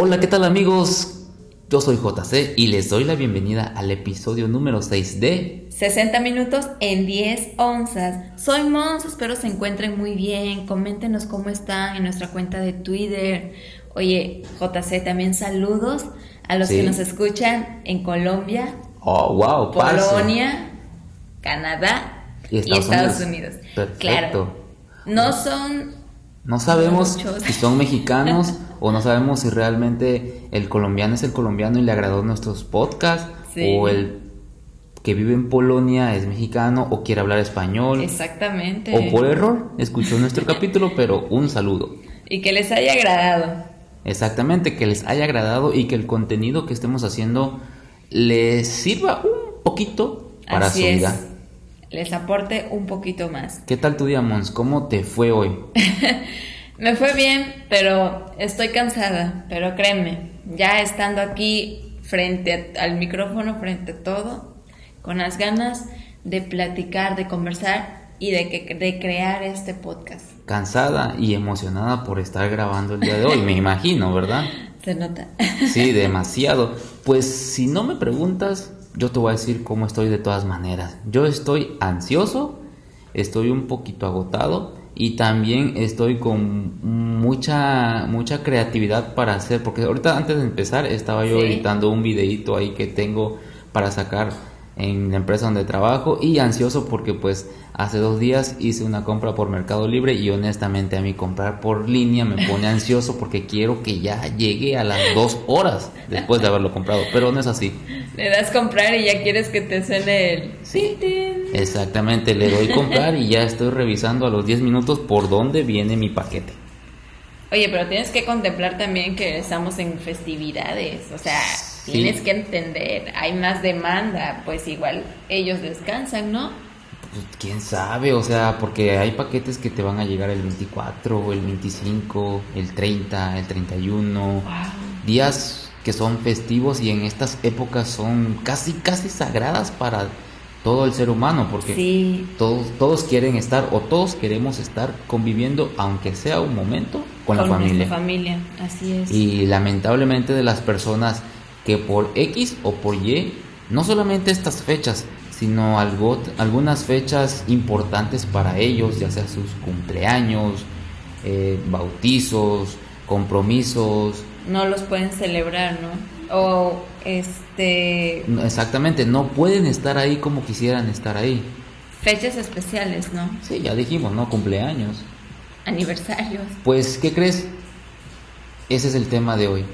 Hola, ¿qué tal amigos? Yo soy JC y les doy la bienvenida al episodio número 6 de 60 minutos en 10 onzas. Soy Mons, espero se encuentren muy bien. Coméntenos cómo están en nuestra cuenta de Twitter. Oye, JC, también saludos a los que nos escuchan en Colombia, Oh, wow, Polonia, Canadá y Estados, Unidos. Claro. No son no sabemos si son mexicanos o no sabemos si realmente el colombiano es el colombiano y le agradó nuestros podcasts o el que vive en Polonia es mexicano o quiere hablar español. Exactamente. O por error escuchó nuestro capítulo, pero un saludo. Y que les haya agradado. Exactamente, que les haya agradado y que el contenido que estemos haciendo les sirva un poquito para su vida. Les aporte un poquito más. ¿Qué tal tu día, Mons? ¿Cómo te fue hoy? Me fue bien, pero estoy cansada. Pero créeme, ya estando aquí frente al micrófono, frente a todo, con las ganas de platicar, de conversar y de, que, de crear este podcast. Cansada y emocionada por estar grabando el día de hoy, me imagino, ¿verdad? Se nota. Sí, demasiado. Pues si no me preguntas, yo te voy a decir cómo estoy de todas maneras. Yo estoy ansioso, estoy un poquito agotado y también estoy con mucha mucha creatividad para hacer porque ahorita antes de empezar estaba yo editando un videito ahí que tengo para sacar en la empresa donde trabajo y ansioso porque pues hace dos días hice una compra por Mercado Libre y honestamente a mí comprar por línea me pone ansioso porque quiero que ya llegue a las dos horas después de haberlo comprado, pero no es así. Le das comprar y ya quieres que te suene el... Sí, exactamente, le doy comprar y ya estoy revisando a los 10 minutos por dónde viene mi paquete. Oye, pero tienes que contemplar también que estamos en festividades, o sea, tienes que entender, hay más demanda, pues igual ellos descansan, ¿no? Pues quién sabe, o sea, porque hay paquetes que te van a llegar el 24, el 25, el 30, el 31, días que son festivos y en estas épocas son casi, casi sagradas para todo el ser humano, porque todos, todos quieren estar o todos queremos estar conviviendo, aunque sea un momento, con, la familia. familia, así es. Y lamentablemente de las personas que por X o por Y, no solamente estas fechas, sino algo, algunas fechas importantes para ellos, ya sea sus cumpleaños, eh, bautizos, compromisos. No los pueden celebrar, ¿no? O este... Exactamente, no pueden estar ahí como quisieran estar ahí. Fechas especiales, ¿no? Sí, ya dijimos, ¿no? Cumpleaños. Aniversarios. Pues, ¿qué crees? Ese es el tema de hoy.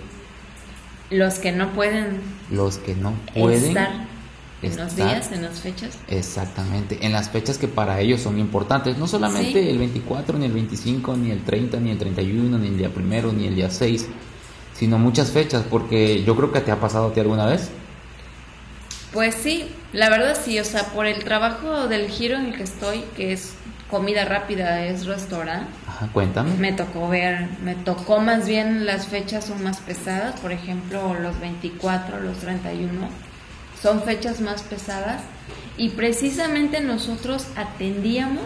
Los que no pueden. Los que no pueden. Estar en los días, en las fechas. Exactamente, en las fechas que para ellos son importantes. No solamente el 24, ni el 25, ni el 30, ni el 31, ni el día primero, ni el día 6 sino muchas fechas, porque yo creo que te ha pasado a ti alguna vez. Pues sí, la verdad sí, o sea, por el trabajo del giro en el que estoy, que es comida rápida, es restaurante. Ajá, cuéntame. Me tocó ver, me tocó más bien las fechas son más pesadas, por ejemplo, los 24, los 31, son fechas más pesadas y precisamente nosotros atendíamos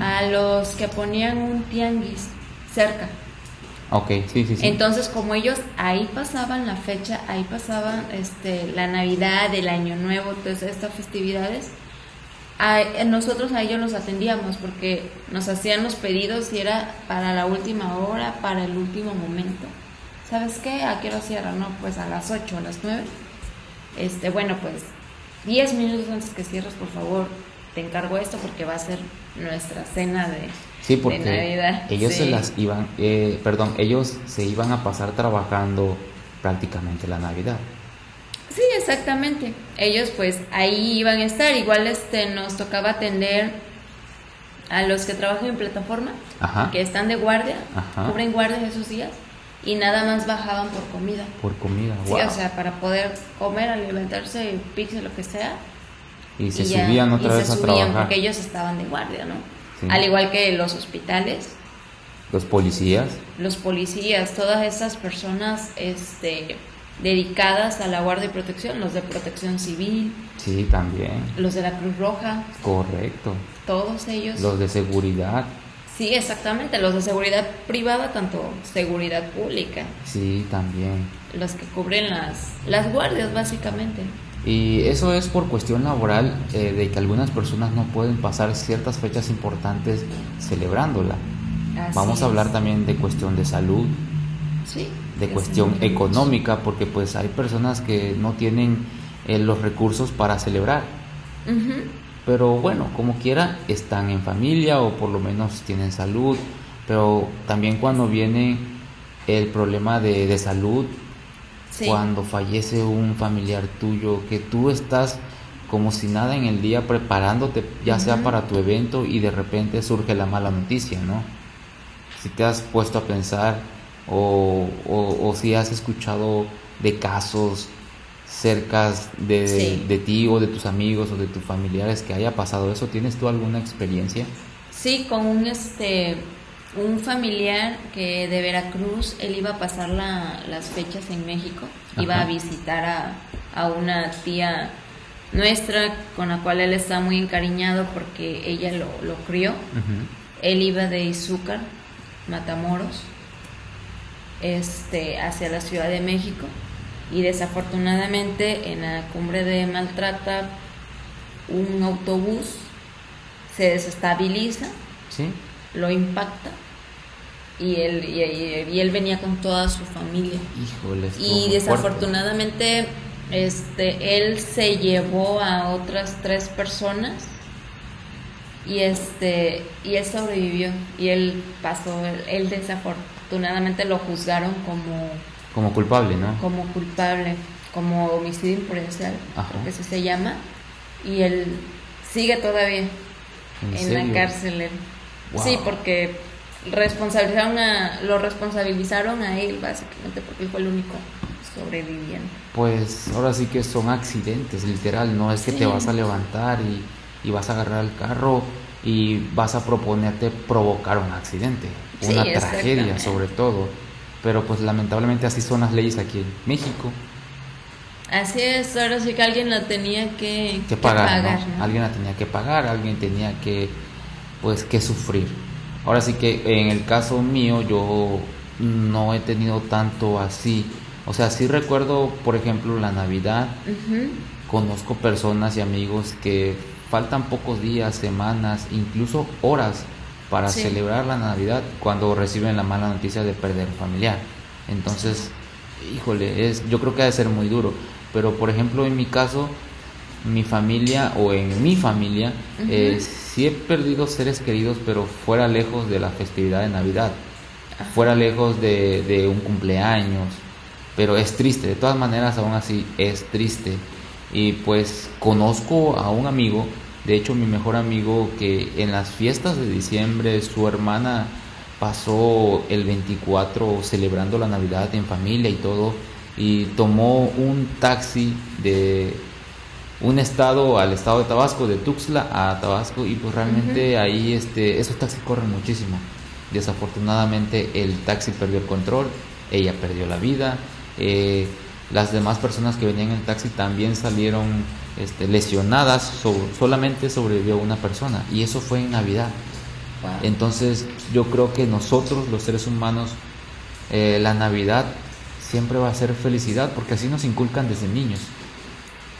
a los que ponían un tianguis cerca. Ok, sí, sí, sí. Entonces, como ellos ahí pasaban la fecha, ahí pasaban este, la Navidad, el Año Nuevo, todas estas festividades, nosotros a ellos los atendíamos porque nos hacían los pedidos y era para la última hora, para el último momento. ¿Sabes qué? ¿A qué hora cierra? No, pues a las 8, a las 9. Este, bueno, pues 10 minutos antes que cierres, por favor, te encargo esto porque va a ser nuestra cena de, Sí, porque ellos se las iban, eh, perdón, ellos se iban a pasar trabajando prácticamente la Navidad. Sí, exactamente. Ellos pues ahí iban a estar. Igual este nos tocaba atender a los que trabajan en plataforma, que están de guardia, cubren guardia esos días y nada más bajaban por comida. Por comida, Sí, o sea, para poder comer, alimentarse, pizza, lo que sea. Y se subían otra vez a trabajar. porque ellos estaban de guardia, ¿no? Al igual que los hospitales. Los policías. Los policías, todas esas personas este, dedicadas a la guardia y protección, los de protección civil. Sí, también. Los de la Cruz Roja. Correcto. Todos ellos. Los de seguridad. Sí, exactamente, los de seguridad privada, tanto seguridad pública. Sí, también. Los que cubren las, las guardias, básicamente. Y eso es por cuestión laboral eh, de que algunas personas no pueden pasar ciertas fechas importantes celebrándola. Vamos a hablar también de cuestión de salud, sí, de cuestión económica, porque pues hay personas que no tienen eh, los recursos para celebrar. Pero bueno, como quiera, están en familia o por lo menos tienen salud. Pero también cuando viene el problema de, de salud, cuando fallece un familiar tuyo, que tú estás como si nada en el día preparándote, ya sea para tu evento y de repente surge la mala noticia, ¿no? Si te has puesto a pensar o, o, si has escuchado de casos cerca de, de, ti o de tus amigos o de tus familiares que haya pasado eso, ¿tienes tú alguna experiencia? Sí, con un este un familiar que de Veracruz, él iba a pasar las fechas en México, iba a visitar a, una tía nuestra con la cual él está muy encariñado porque ella lo, lo crió. Él iba de Izúcar, Matamoros, este, hacia la Ciudad de México. Y desafortunadamente en la cumbre de Maltrata un autobús se desestabiliza, lo impacta y él, y, él venía con toda su familia. y desafortunadamente este, él se llevó a otras tres personas y este y él sobrevivió y él pasó él, desafortunadamente lo juzgaron como como culpable no como culpable como homicidio imprudencial que eso se llama y él sigue todavía en, la cárcel sí porque responsabilizaron a, lo responsabilizaron a él básicamente porque él fue el único sobreviviente. Pues ahora sí que son accidentes, literal, no es que te vas a levantar y, y, vas a agarrar el carro y vas a proponerte provocar un accidente, una tragedia sobre todo. Pero pues lamentablemente así son las leyes aquí en México. Así es, ahora sí que alguien la tenía que, pagar, alguien la tenía que pagar, alguien tenía que pues que sufrir. Ahora sí que en el caso mío yo no he tenido tanto así. O sea, sí recuerdo, por ejemplo, la Navidad. Conozco personas y amigos que faltan pocos días, semanas, incluso horas para celebrar la Navidad cuando reciben la mala noticia de perder familiar. Entonces, híjole, es, yo creo que ha de ser muy duro. Pero, por ejemplo, en mi caso, mi familia o en mi familia, uh sí he perdido seres queridos, pero fuera lejos de la festividad de Navidad, fuera lejos de, un cumpleaños, pero es triste, de todas maneras aún así es triste. Y pues conozco a un amigo, de hecho mi mejor amigo, que en las fiestas de diciembre su hermana pasó el 24 celebrando la Navidad en familia y todo, y tomó un taxi de un estado al estado de Tabasco, de Tuxtla a Tabasco, y pues realmente ahí este, esos taxis corren muchísimo. Desafortunadamente el taxi perdió el control, ella perdió la vida, eh, las demás personas que venían en el taxi también salieron este, lesionadas, solamente sobrevivió una persona, y eso fue en Navidad. Entonces yo creo que nosotros los seres humanos, eh, la Navidad siempre va a ser felicidad, porque así nos inculcan desde niños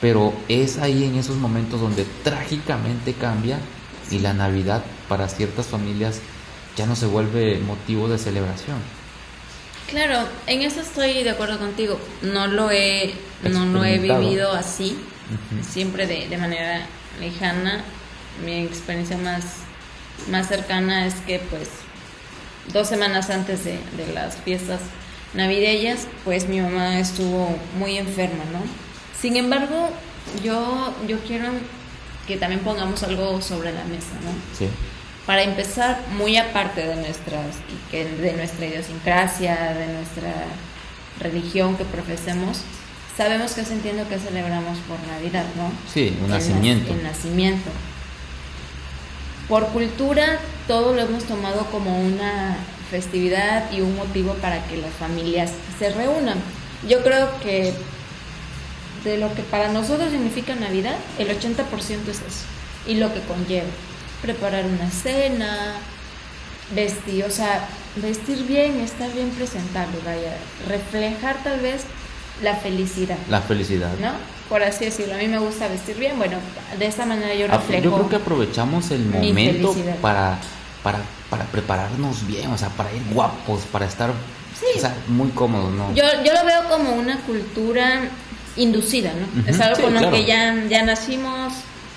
pero es ahí en esos momentos donde trágicamente cambia y la Navidad para ciertas familias ya no se vuelve motivo de celebración. Claro, en eso estoy de acuerdo contigo. No lo he, no lo he vivido así, siempre de, de, manera lejana. Mi experiencia más, más cercana es que pues dos semanas antes de, de las fiestas navideñas, pues mi mamá estuvo muy enferma, ¿no? Sin embargo, yo, yo quiero que también pongamos algo sobre la mesa, ¿no? Sí. Para empezar, muy aparte de nuestras, de nuestra idiosincrasia, de nuestra religión que profesemos, sabemos que se entiende que celebramos por Navidad, ¿no? Sí, un nacimiento. El nacimiento. Por cultura, todo lo hemos tomado como una festividad y un motivo para que las familias se reúnan. Yo creo que de lo que para nosotros significa Navidad, el 80% es eso. Y lo que conlleva. Preparar una cena, vestir, o sea, vestir bien, estar bien presentable, vaya, reflejar tal vez la felicidad. La felicidad. ¿No? Por así decirlo, a mí me gusta vestir bien, bueno, de esta manera yo Ah, reflejo. Yo creo que aprovechamos el momento para, para, para prepararnos bien, o sea, para ir guapos, para estar Sí. o sea, muy cómodos, ¿no? Yo, yo lo veo como una cultura inducida, ¿no? Es algo sí, con lo que ya, ya nacimos,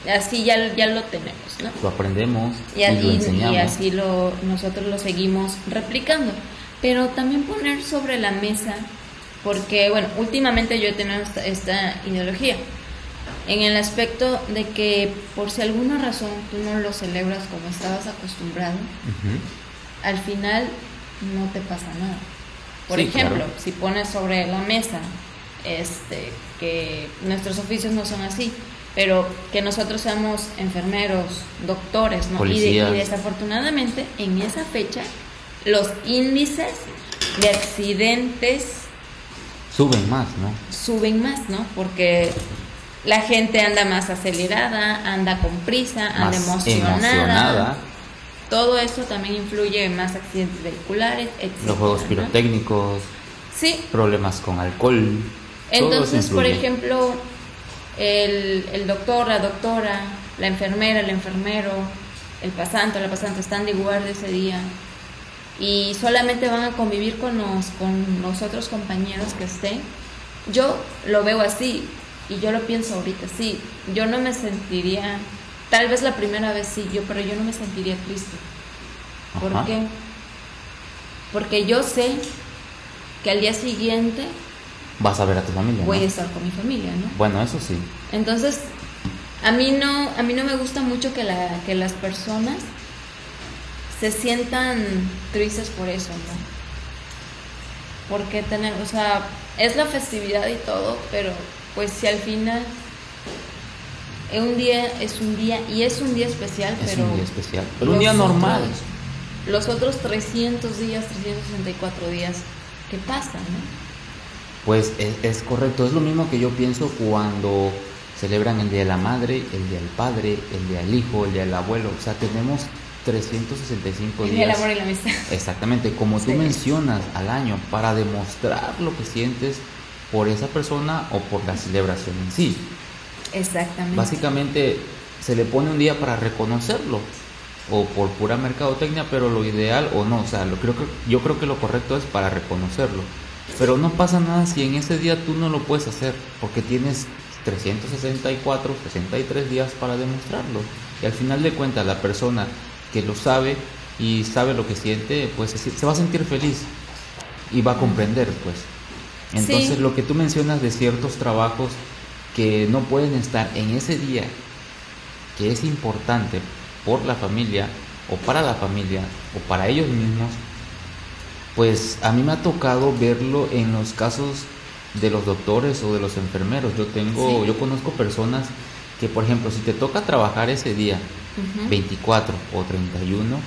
así ya, ya lo tenemos, ¿no? Lo aprendemos Y, y, así, lo y enseñamos. así lo, nosotros lo seguimos replicando. Pero también poner sobre la mesa, porque, bueno, últimamente yo he tenido esta, esta ideología, en el aspecto de que por si alguna razón tú no lo celebras como estabas acostumbrado, al final no te pasa nada. Por Sí, ejemplo, claro. si pones sobre la mesa este, que nuestros oficios no son así, pero que nosotros seamos enfermeros, doctores, ¿no? Y, de- y desafortunadamente en esa fecha los índices de accidentes Suben más, ¿no? suben más, ¿no? Porque la gente anda más acelerada, anda con prisa, anda emocionada. emocionada. Todo eso también influye en más accidentes vehiculares, etc. Los juegos pirotécnicos, Sí, problemas con alcohol. entonces, por ejemplo, el, el doctor, la doctora, la enfermera, el enfermero, el pasante la pasante están de guardia ese día y solamente van a convivir con los, con los otros compañeros que estén. Yo lo veo así y yo lo pienso ahorita, sí, yo no me sentiría, tal vez la primera vez sí, yo, pero yo no me sentiría triste. ¿Por Ajá. qué? Porque yo sé que al día siguiente Vas a ver a tu familia. voy ¿no? a estar con mi familia, ¿no? Bueno, eso sí. Entonces, a mí no, a mí no me gusta mucho que, la, que las personas se sientan tristes por eso, ¿no? Porque tener, o sea, es la festividad y todo, pero pues si al final es un día es un día y es un día especial, Es pero un día especial. Pero un día normal. otros- los otros 300 días, 364 días, ¿qué pasa, no? Pues es, es correcto, es lo mismo que yo pienso cuando celebran el Día de la Madre, el Día del Padre, el Día del Hijo, el Día del Abuelo. O sea, tenemos 365 El día del días. amor y la amistad. Exactamente, como tú mencionas al año, para demostrar lo que sientes por esa persona o por la celebración en sí. Exactamente. Básicamente se le pone un día para reconocerlo o por pura mercadotecnia, pero lo ideal o no, o sea, lo creo que yo creo que lo correcto es para reconocerlo. Pero no pasa nada si en ese día tú no lo puedes hacer, porque tienes 364, 63 días para demostrarlo. Y al final de cuentas la persona que lo sabe y sabe lo que siente, pues se, va a sentir feliz y va a comprender, pues. Entonces Sí. lo que tú mencionas de ciertos trabajos que no pueden estar en ese día, que es importante por la familia o para la familia o para ellos mismos, pues a mí me ha tocado verlo en los casos de los doctores o de los enfermeros. Yo tengo, Sí. yo conozco personas que, por ejemplo, si te toca trabajar ese día, Ujú. 24 o 31,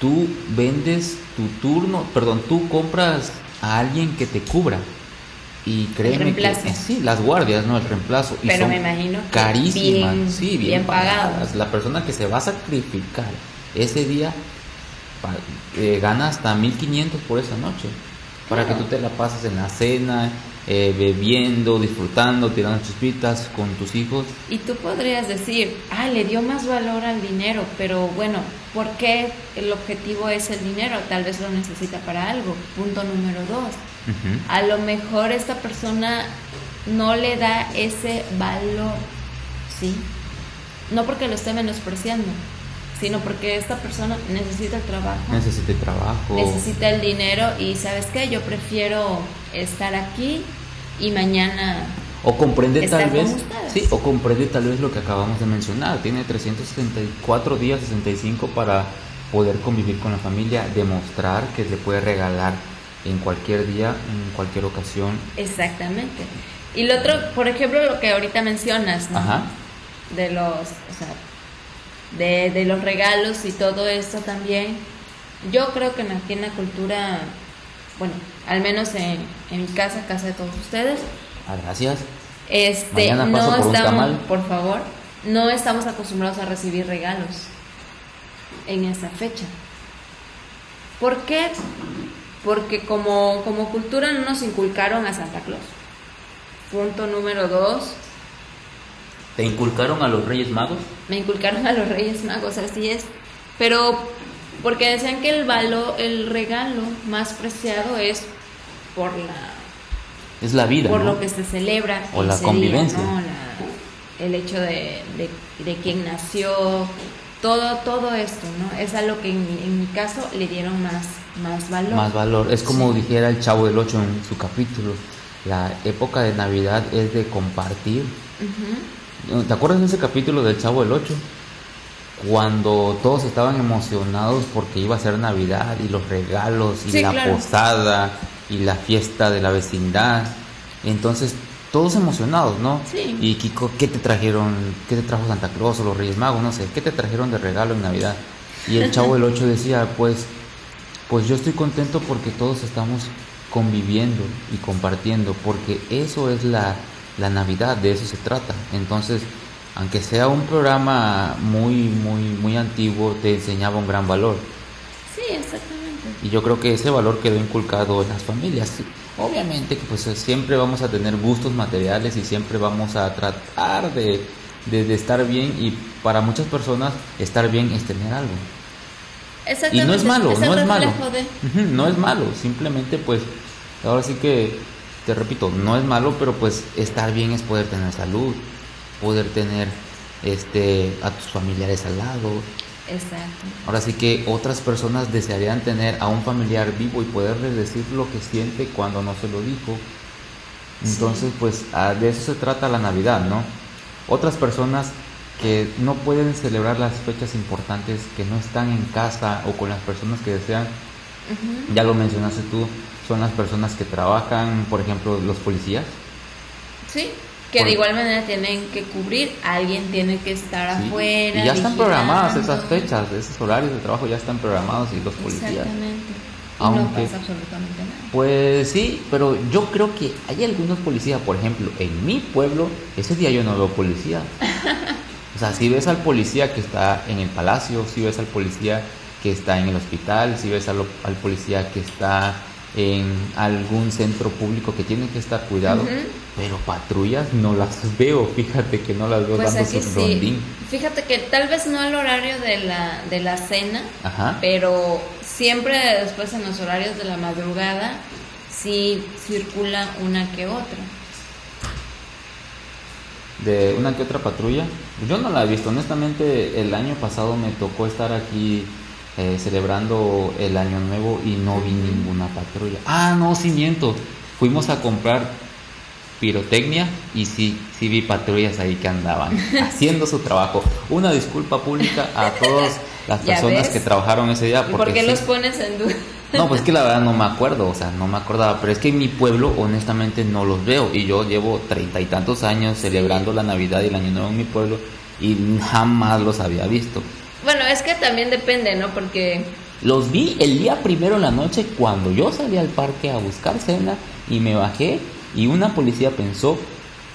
tú vendes tu turno, perdón, tú compras a alguien que te cubra. Y créeme que reemplazo. eh, sí, las guardias, no el reemplazo. Y Pero son me imagino que carísimas, bien- sí, bien, bien pagadas. pagadas. La persona que se va a sacrificar ese día eh, gana hasta 1500 por esa noche. Para que tú te la pases en la cena, eh, bebiendo, disfrutando, tirando chispitas con tus hijos. Y tú podrías decir, ah, le dio más valor al dinero, pero bueno, ¿por qué el objetivo es el dinero? Tal vez lo necesita para algo. Punto número dos. A lo mejor esta persona no le da ese valor, ¿sí? No porque lo esté menospreciando, sino porque esta persona necesita el trabajo, Necesite trabajo. necesita el dinero y ¿sabes qué? Yo prefiero estar aquí y mañana O comprende Estar tal vez, ustedes. sí, o comprende tal vez lo que acabamos de mencionar. Tiene 364 días, 65 para poder convivir con la familia, demostrar que le puede regalar en cualquier día, en cualquier ocasión. Exactamente. Y lo otro, por ejemplo, lo que ahorita mencionas, ¿no? Ajá. De los, o sea, de, de los regalos y todo esto también. Yo creo que aquí en la cultura, bueno, al menos en, en mi casa, casa de todos ustedes, Ah, gracias. este, Mañana paso no por estamos, por favor, no estamos acostumbrados a recibir regalos en esa fecha. ¿Por qué? Porque como, como cultura no nos inculcaron a Santa Claus. Punto número dos. ¿Te inculcaron a los Reyes Magos? Me inculcaron a los Reyes Magos, así es. Pero porque decían que el valor, el regalo más preciado es por la es la vida, por lo que se celebra o la convivencia, el hecho de, de, quién nació, todo todo esto, ¿no? Es a lo que en, mi caso le dieron más más valor. Más valor, es como dijera el Chavo del Ocho en su capítulo, la época de Navidad es de compartir. ¿Te acuerdas de ese capítulo del Chavo del Ocho? cuando todos estaban emocionados porque iba a ser Navidad y los regalos y la posada y la fiesta de la vecindad. Entonces, todos emocionados, ¿no? Sí. Y Kiko, ¿qué te trajeron? ¿Qué te trajo Santa Claus o los Reyes Magos? No sé, ¿qué te trajeron de regalo en Navidad? Y el chavo del 8 decía, pues, pues yo estoy contento porque todos estamos conviviendo y compartiendo, porque eso es la, la Navidad, de eso se trata. Entonces, aunque sea un programa muy, muy, muy antiguo, te enseñaba un gran valor. Sí, exactamente. Y yo creo que ese valor quedó inculcado en las familias. Obviamente que pues siempre vamos a tener gustos materiales y siempre vamos a tratar de, de, estar bien y para muchas personas estar bien es tener algo. Y no es malo, no es malo. No es malo, simplemente pues ahora sí que te repito, no es malo, pero pues estar bien es poder tener salud, poder tener este a tus familiares al lado. Exacto. Ahora sí que otras personas desearían tener a un familiar vivo y poderle decir lo que siente cuando no se lo dijo. Entonces, pues de eso se trata la Navidad, ¿no? Otras personas que no pueden celebrar las fechas importantes, que no están en casa o con las personas que desean, ya lo mencionaste tú, son las personas que trabajan, por ejemplo, los policías. Sí. Que de igual manera tienen que cubrir, alguien tiene que estar afuera. Y ya están programadas esas fechas, esos horarios de trabajo ya están programados y los policías. Exactamente. Y no pasa absolutamente nada. Pues sí, pero yo creo que hay algunos policías, por ejemplo, en mi pueblo, ese día yo no veo policía. o sea, si ves al policía que está en el palacio, si ves al policía que está en el hospital, si ves al, al policía que está en algún centro público que tiene que estar cuidado, pero patrullas no las veo, fíjate que no las veo pues dando su rondín. Fíjate que tal vez no al horario de la, de la cena, pero siempre después en los horarios de la madrugada sí circula una que otra. De una que otra patrulla, yo no la he visto, honestamente el año pasado me tocó estar aquí eh, celebrando el año nuevo y no vi ninguna patrulla. Ah, no, sí miento. Fuimos a comprar pirotecnia y sí, sí vi patrullas ahí que andaban haciendo su trabajo. Una disculpa pública a todas las personas que trabajaron ese día. Porque ¿Por qué los pones en duda? No, pues que la verdad no me acuerdo, o sea, no me acordaba, pero es que en mi pueblo honestamente no los veo y yo llevo treinta y tantos años celebrando la Navidad y el Año Nuevo en mi pueblo y jamás los había visto. Bueno, es que también depende, ¿no? Porque... Los vi el día primero en la noche cuando yo salí al parque a buscar cena y me bajé y una policía pensó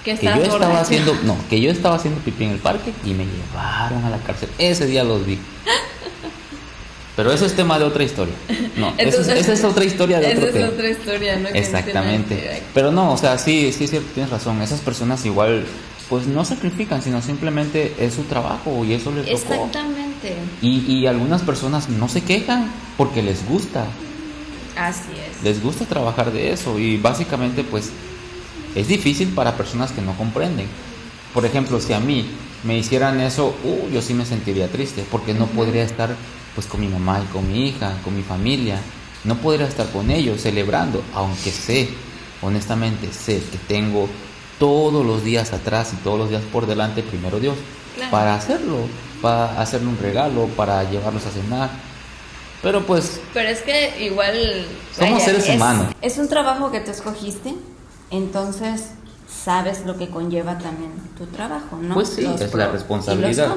que, yo estaba haciendo, no, que yo estaba haciendo pipí en el parque y me llevaron a la cárcel. Ese día los vi. Pero eso es tema de otra historia. No, esa es otra historia de otro tema. es otra historia, ¿no? Exactamente. Pero no, o sea, sí, sí cierto, tienes razón. Esas personas igual pues no sacrifican, sino simplemente es su trabajo y eso les tocó. Exactamente. Y, y algunas personas no se quejan porque les gusta. Así es. Les gusta trabajar de eso y básicamente pues es difícil para personas que no comprenden. Por ejemplo, si a mí me hicieran eso, uh, yo sí me sentiría triste porque no podría estar pues con mi mamá y con mi hija, con mi familia. No podría estar con ellos celebrando, aunque sé, honestamente sé que tengo todos los días atrás y todos los días por delante, primero Dios, para hacerlo, para hacerle un regalo, para llevarlos a cenar. Pero pues... Pero es que igual... Somos seres humanos. Es un trabajo que te escogiste, entonces sabes lo que conlleva también tu trabajo, ¿no? Pues sí, es la responsabilidad.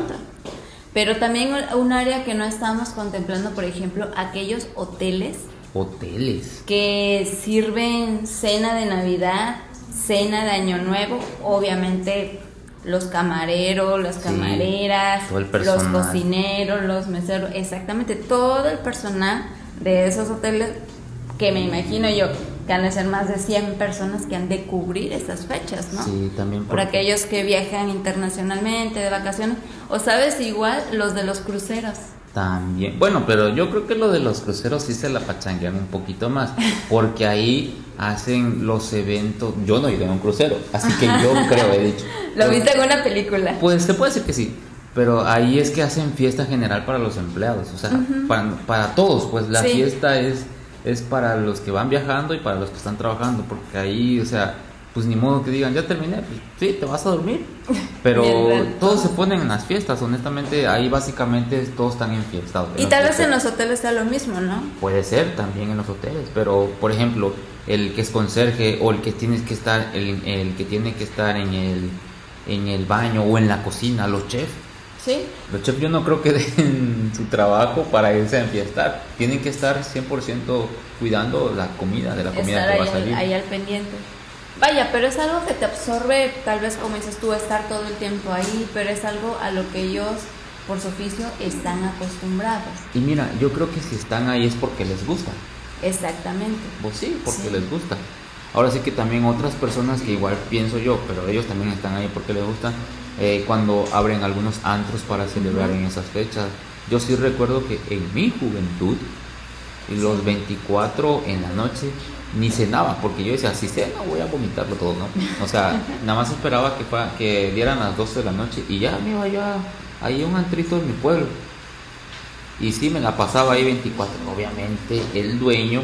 Pero también un área que no estamos contemplando, por ejemplo, aquellos hoteles. Hoteles. Que sirven cena de Navidad cena de Año Nuevo, obviamente los camareros, las camareras, los cocineros, los meseros, exactamente todo el personal de esos hoteles que me imagino yo que han de ser más de 100 personas que han de cubrir esas fechas, ¿no? Sí, también. Por aquellos que viajan internacionalmente de vacaciones, o sabes, igual los de los cruceros. También. Bueno, pero yo creo que lo de los cruceros sí se la pachanguean un poquito más, porque ahí hacen los eventos. Yo no he ido en un crucero, así que yo creo, he dicho. ¿Lo viste en una película? Pues se puede decir que sí. Pero ahí es que hacen fiesta general para los empleados, o sea, para, para, todos, pues la fiesta es, es para los que van viajando y para los que están trabajando, porque ahí, o sea, pues ni modo que digan, ya terminé, pues sí, te vas a dormir. Pero todos se ponen en las fiestas, honestamente, ahí básicamente todos están enfiestados. Y tal vez en los hoteles sea lo mismo, ¿no? Puede ser también en los hoteles, pero por ejemplo, el que es conserje o el que tienes que estar, el, el que tiene que estar en el, en el baño o en la cocina, los chefs Sí. Los chefs yo no creo que den su trabajo para irse a enfiestar. Tienen que estar 100% cuidando la comida, de la comida que va a salir. ahí al pendiente. Vaya, pero es algo que te absorbe, tal vez como dices tú, estar todo el tiempo ahí, pero es algo a lo que ellos, por su oficio, están acostumbrados. Y mira, yo creo que si están ahí es porque les gusta. Exactamente. Pues sí, porque les gusta. Ahora sí que también otras personas que igual pienso yo, pero ellos también están ahí porque les gustan, eh, cuando abren algunos antros para celebrar en esas fechas. Yo sí recuerdo que en mi juventud, los 24 en la noche, ni cenaba, porque yo decía, si cena voy a vomitarlo todo, ¿no? O sea, nada más esperaba que, que dieran las 12 de la noche y ya me iba yo ahí a un antrito en mi pueblo. Y sí, me la pasaba ahí 24. Obviamente el dueño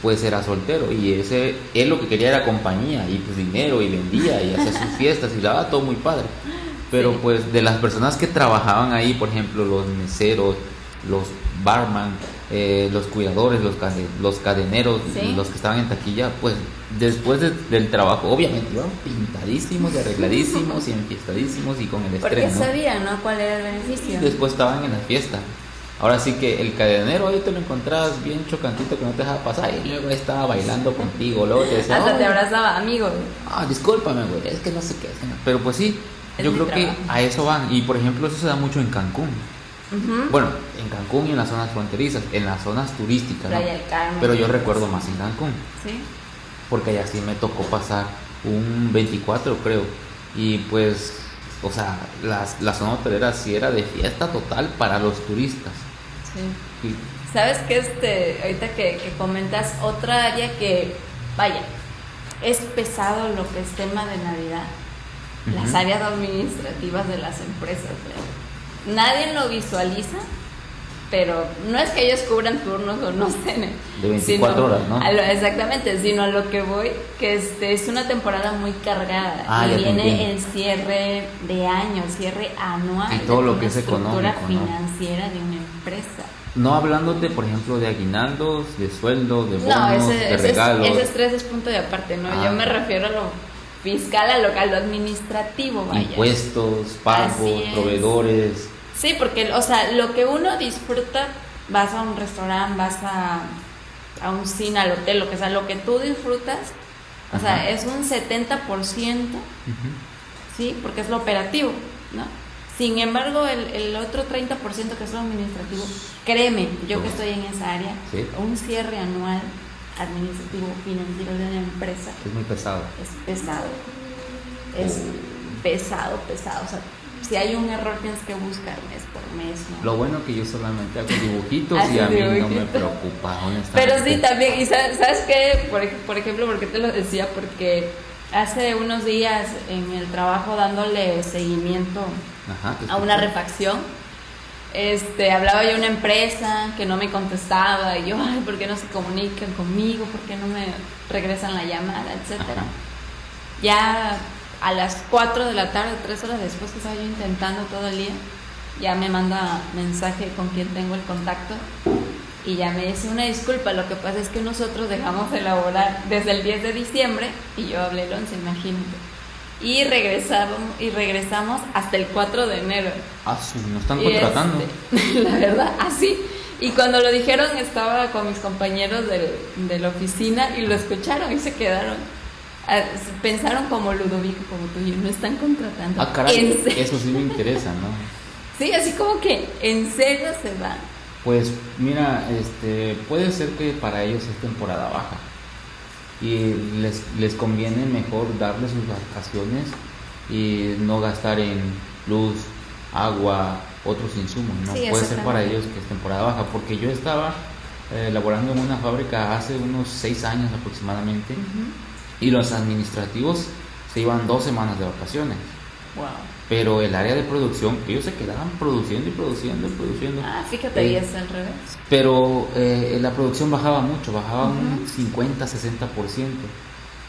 pues era soltero y ese él lo que quería era compañía y pues dinero y vendía y hacía sus fiestas y daba todo muy padre. Pero pues de las personas que trabajaban ahí, por ejemplo, los meseros, los barman, eh, los cuidadores, los, los cadeneros, los que estaban en taquilla, pues después del trabajo, obviamente iban pintadísimos y arregladísimos y enfiestadísimos y con el estrés. Porque sabían, ¿no? ¿Cuál era el beneficio? después estaban en la fiesta. Ahora sí que el cadenero ahí te lo encontrabas bien chocantito que no te dejaba pasar y luego estaba bailando contigo, luego te decía, Hasta te abrazaba, amigo. Ah, discúlpame, güey, es que no sé qué. Pero pues sí, yo creo que a eso van. Y por ejemplo, eso se da mucho en Cancún. Bueno, en Cancún y en las zonas fronterizas, en las zonas turísticas. Pero yo recuerdo más en Cancún. Sí. Porque allá sí me tocó pasar un 24, creo. Y pues, o sea, las, la zona hotelera sí era de fiesta total para los turistas. Sí. ¿Sabes qué? Este, ahorita que, que comentas, otra área que, vaya, es pesado lo que es tema de Navidad las áreas administrativas de las empresas. ¿eh? Nadie lo visualiza, pero no es que ellos cubran turnos o no sé. De 24 horas, ¿no? exactamente, sino a lo que voy, que este, es una temporada muy cargada. Ah, y viene el cierre de año, cierre anual. Y todo lo que es económico. financiera de una empresa. No hablándote, por ejemplo, de aguinaldos, de sueldos, de bonos, de regalos. Ese estrés es punto de aparte, ¿no? Yo ah. me refiero a lo fiscal, a local, lo administrativo, vaya. Impuestos, pagos, proveedores. Sí, porque, o sea, lo que uno disfruta, vas a un restaurante, vas a, a un cine, al hotel, lo que sea, lo que tú disfrutas, o sea, es un 70%, ¿sí? Porque es lo operativo, ¿no? Sin embargo, el, el otro 30% que es lo administrativo, créeme, yo que estoy en esa área, un cierre anual administrativo financiero de una empresa. Es muy pesado. Es pesado. Es oh. pesado, pesado. O sea, si hay un error tienes que buscar mes por mes. Lo bueno que yo solamente hago dibujitos y a mí no me preocupa, honestamente. Pero sí, también, y sabes, qué, por, por ejemplo, porque te lo decía, porque hace unos días en el trabajo dándole seguimiento a una refacción, este, hablaba yo a una empresa que no me contestaba y yo, ay, ¿por qué no se comunican conmigo? ¿Por qué no me regresan la llamada? Etcétera. Ya a las 4 de la tarde, 3 horas después que estaba yo intentando todo el día, ya me manda mensaje con quien tengo el contacto y ya me dice una disculpa, lo que pasa es que nosotros dejamos de elaborar desde el 10 de diciembre y yo hablé el 11, imagínate y regresamos, y regresamos hasta el 4 de enero. Ah, sí, nos están contratando. Este, la verdad, así. Y cuando lo dijeron estaba con mis compañeros de, la oficina y lo escucharon y se quedaron. Ah, pensaron como Ludovico, como tú, y no están contratando. Ah, caray, eso sí me interesa, ¿no? Sí, así como que en serio se van. Pues mira, este, puede ser que para ellos es temporada baja y les, les conviene mejor darles sus vacaciones y no gastar en luz, agua, otros insumos, ¿no? Puede ser para ellos que es temporada baja, porque yo estaba eh, laborando en una fábrica hace unos seis años aproximadamente y los administrativos se iban dos semanas de vacaciones. Pero el área de producción, ellos se quedaban produciendo y produciendo y produciendo. Ah, fíjate, ahí es al revés. Pero eh, la producción bajaba mucho, bajaba un 50, 60%.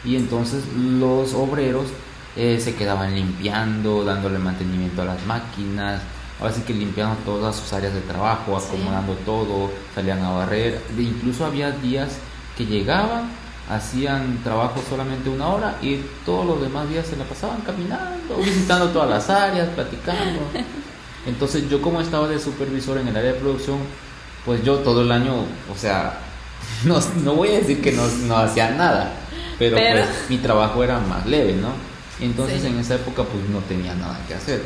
Y entonces los obreros eh, se quedaban limpiando, dándole mantenimiento a las máquinas, ahora sí que limpiando todas sus áreas de trabajo, acomodando todo, salían a barrer, incluso había días que llegaban, hacían trabajo solamente una hora y todos los demás días se la pasaban caminando, visitando todas las áreas, platicando. Entonces yo como estaba de supervisor en el área de producción, pues yo todo el año, o sea, no, no voy a decir que no, no hacía nada, pero, pues mi trabajo era más leve, ¿no? Entonces en esa época pues no tenía nada que hacer.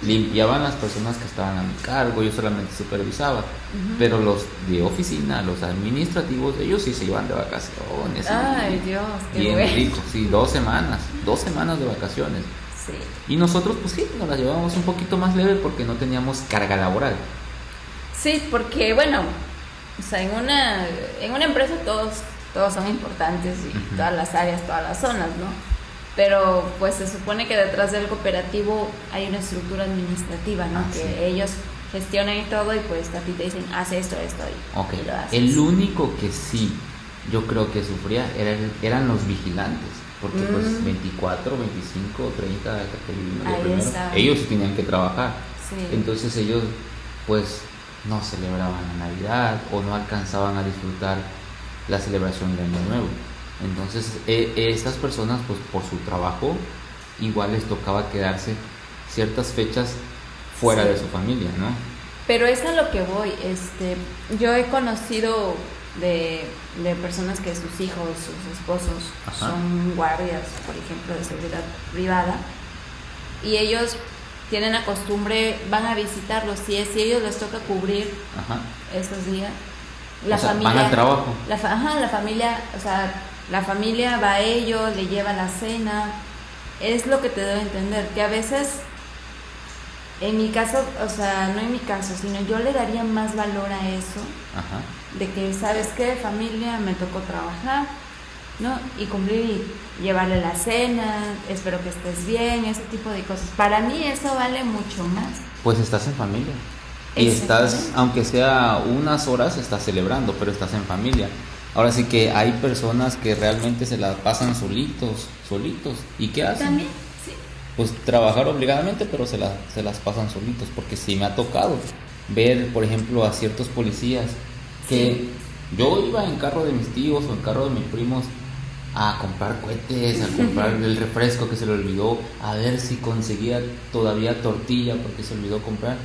Limpiaban las personas que estaban a mi cargo, yo solamente supervisaba, pero los de oficina, los administrativos, ellos sí se iban de vacaciones. Ay, Dios, qué bien rico, sí, dos semanas, dos semanas de vacaciones. Sí. Y nosotros pues sí, nos las llevábamos un poquito más leve porque no teníamos carga laboral. Sí, porque bueno, o sea, en una, en una empresa todos, todos son importantes y todas las áreas, todas las zonas, ¿no? Pero pues se supone que detrás del cooperativo hay una estructura administrativa, ¿no? Ah, que ellos gestionan y todo y pues a ti te dicen, haz esto, esto y, okay. El único que sí yo creo que sufría eran los vigilantes, porque pues 24, 25, 30 ellos tenían que trabajar. Entonces ellos pues no celebraban la Navidad o no alcanzaban a disfrutar la celebración del Año Nuevo. Entonces, e, estas personas, pues por su trabajo, igual les tocaba quedarse ciertas fechas fuera de su familia, ¿no? Pero es a lo que voy. Este, yo he conocido de, personas que sus hijos, sus esposos son guardias, por ejemplo, de seguridad privada, y ellos tienen la costumbre, van a visitarlos, si, si ellos les toca cubrir esos días. La familia, van al trabajo. La, ajá, la familia, o sea, la familia va a ellos, le lleva la cena. Es lo que te debo entender, que a veces, en mi caso, o sea, no en mi caso, sino yo le daría más valor a eso. De que, ¿sabes qué? Familia, me tocó trabajar, ¿no? Y cumplir y llevarle la cena, espero que estés bien, ese tipo de cosas. Para mí eso vale mucho más. Pues estás en familia. Y estás, aunque sea unas horas, estás celebrando, pero estás en familia. Ahora sí que hay personas que realmente se las pasan solitos, solitos. ¿Y qué hacen? También, sí. Pues trabajar obligadamente, pero se, se las pasan solitos. Porque sí me ha tocado ver, por ejemplo, a ciertos policías que yo iba en carro de mis tíos o en carro de mis primos a comprar cohetes, a comprar el refresco que se le olvidó, a ver si conseguía todavía tortilla porque se olvidó comprar.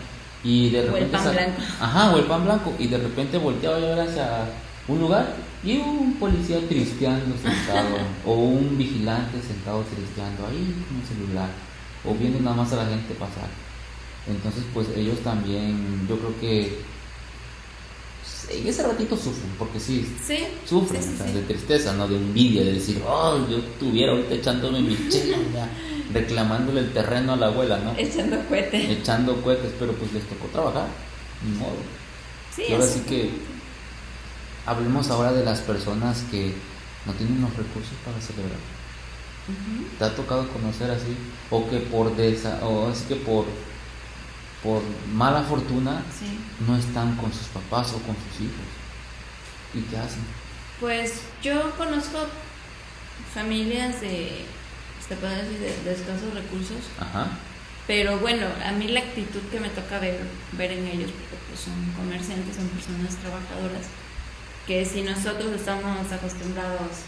Y de repente. O el pan blanco. Ajá, o el pan blanco. Y de repente volteaba yo hacia un lugar y un policía tristeando sentado, o un vigilante sentado tristeando ahí con un celular, o viendo nada más a la gente pasar. Entonces, pues ellos también, yo creo que en ese ratito sufren, porque sí, sufren de tristeza, no de envidia, de decir, oh, yo estuviera ahorita echándome mi chela, reclamándole el terreno a la abuela, ¿no? Echando cohetes. Echando cohetes, pero pues les tocó trabajar, ni modo. Sí, y ahora sí que Hablemos ahora de las personas que no tienen los recursos para celebrar. ¿Te ha tocado conocer así? O que por desa, o es que por por mala fortuna no están con sus papás o con sus hijos. ¿Y qué hacen? Pues yo conozco familias de, se puede decir, de, escasos recursos. Ajá. Pero bueno, a mí la actitud que me toca ver, ver en ellos, porque pues son comerciantes, son personas trabajadoras, que si nosotros estamos acostumbrados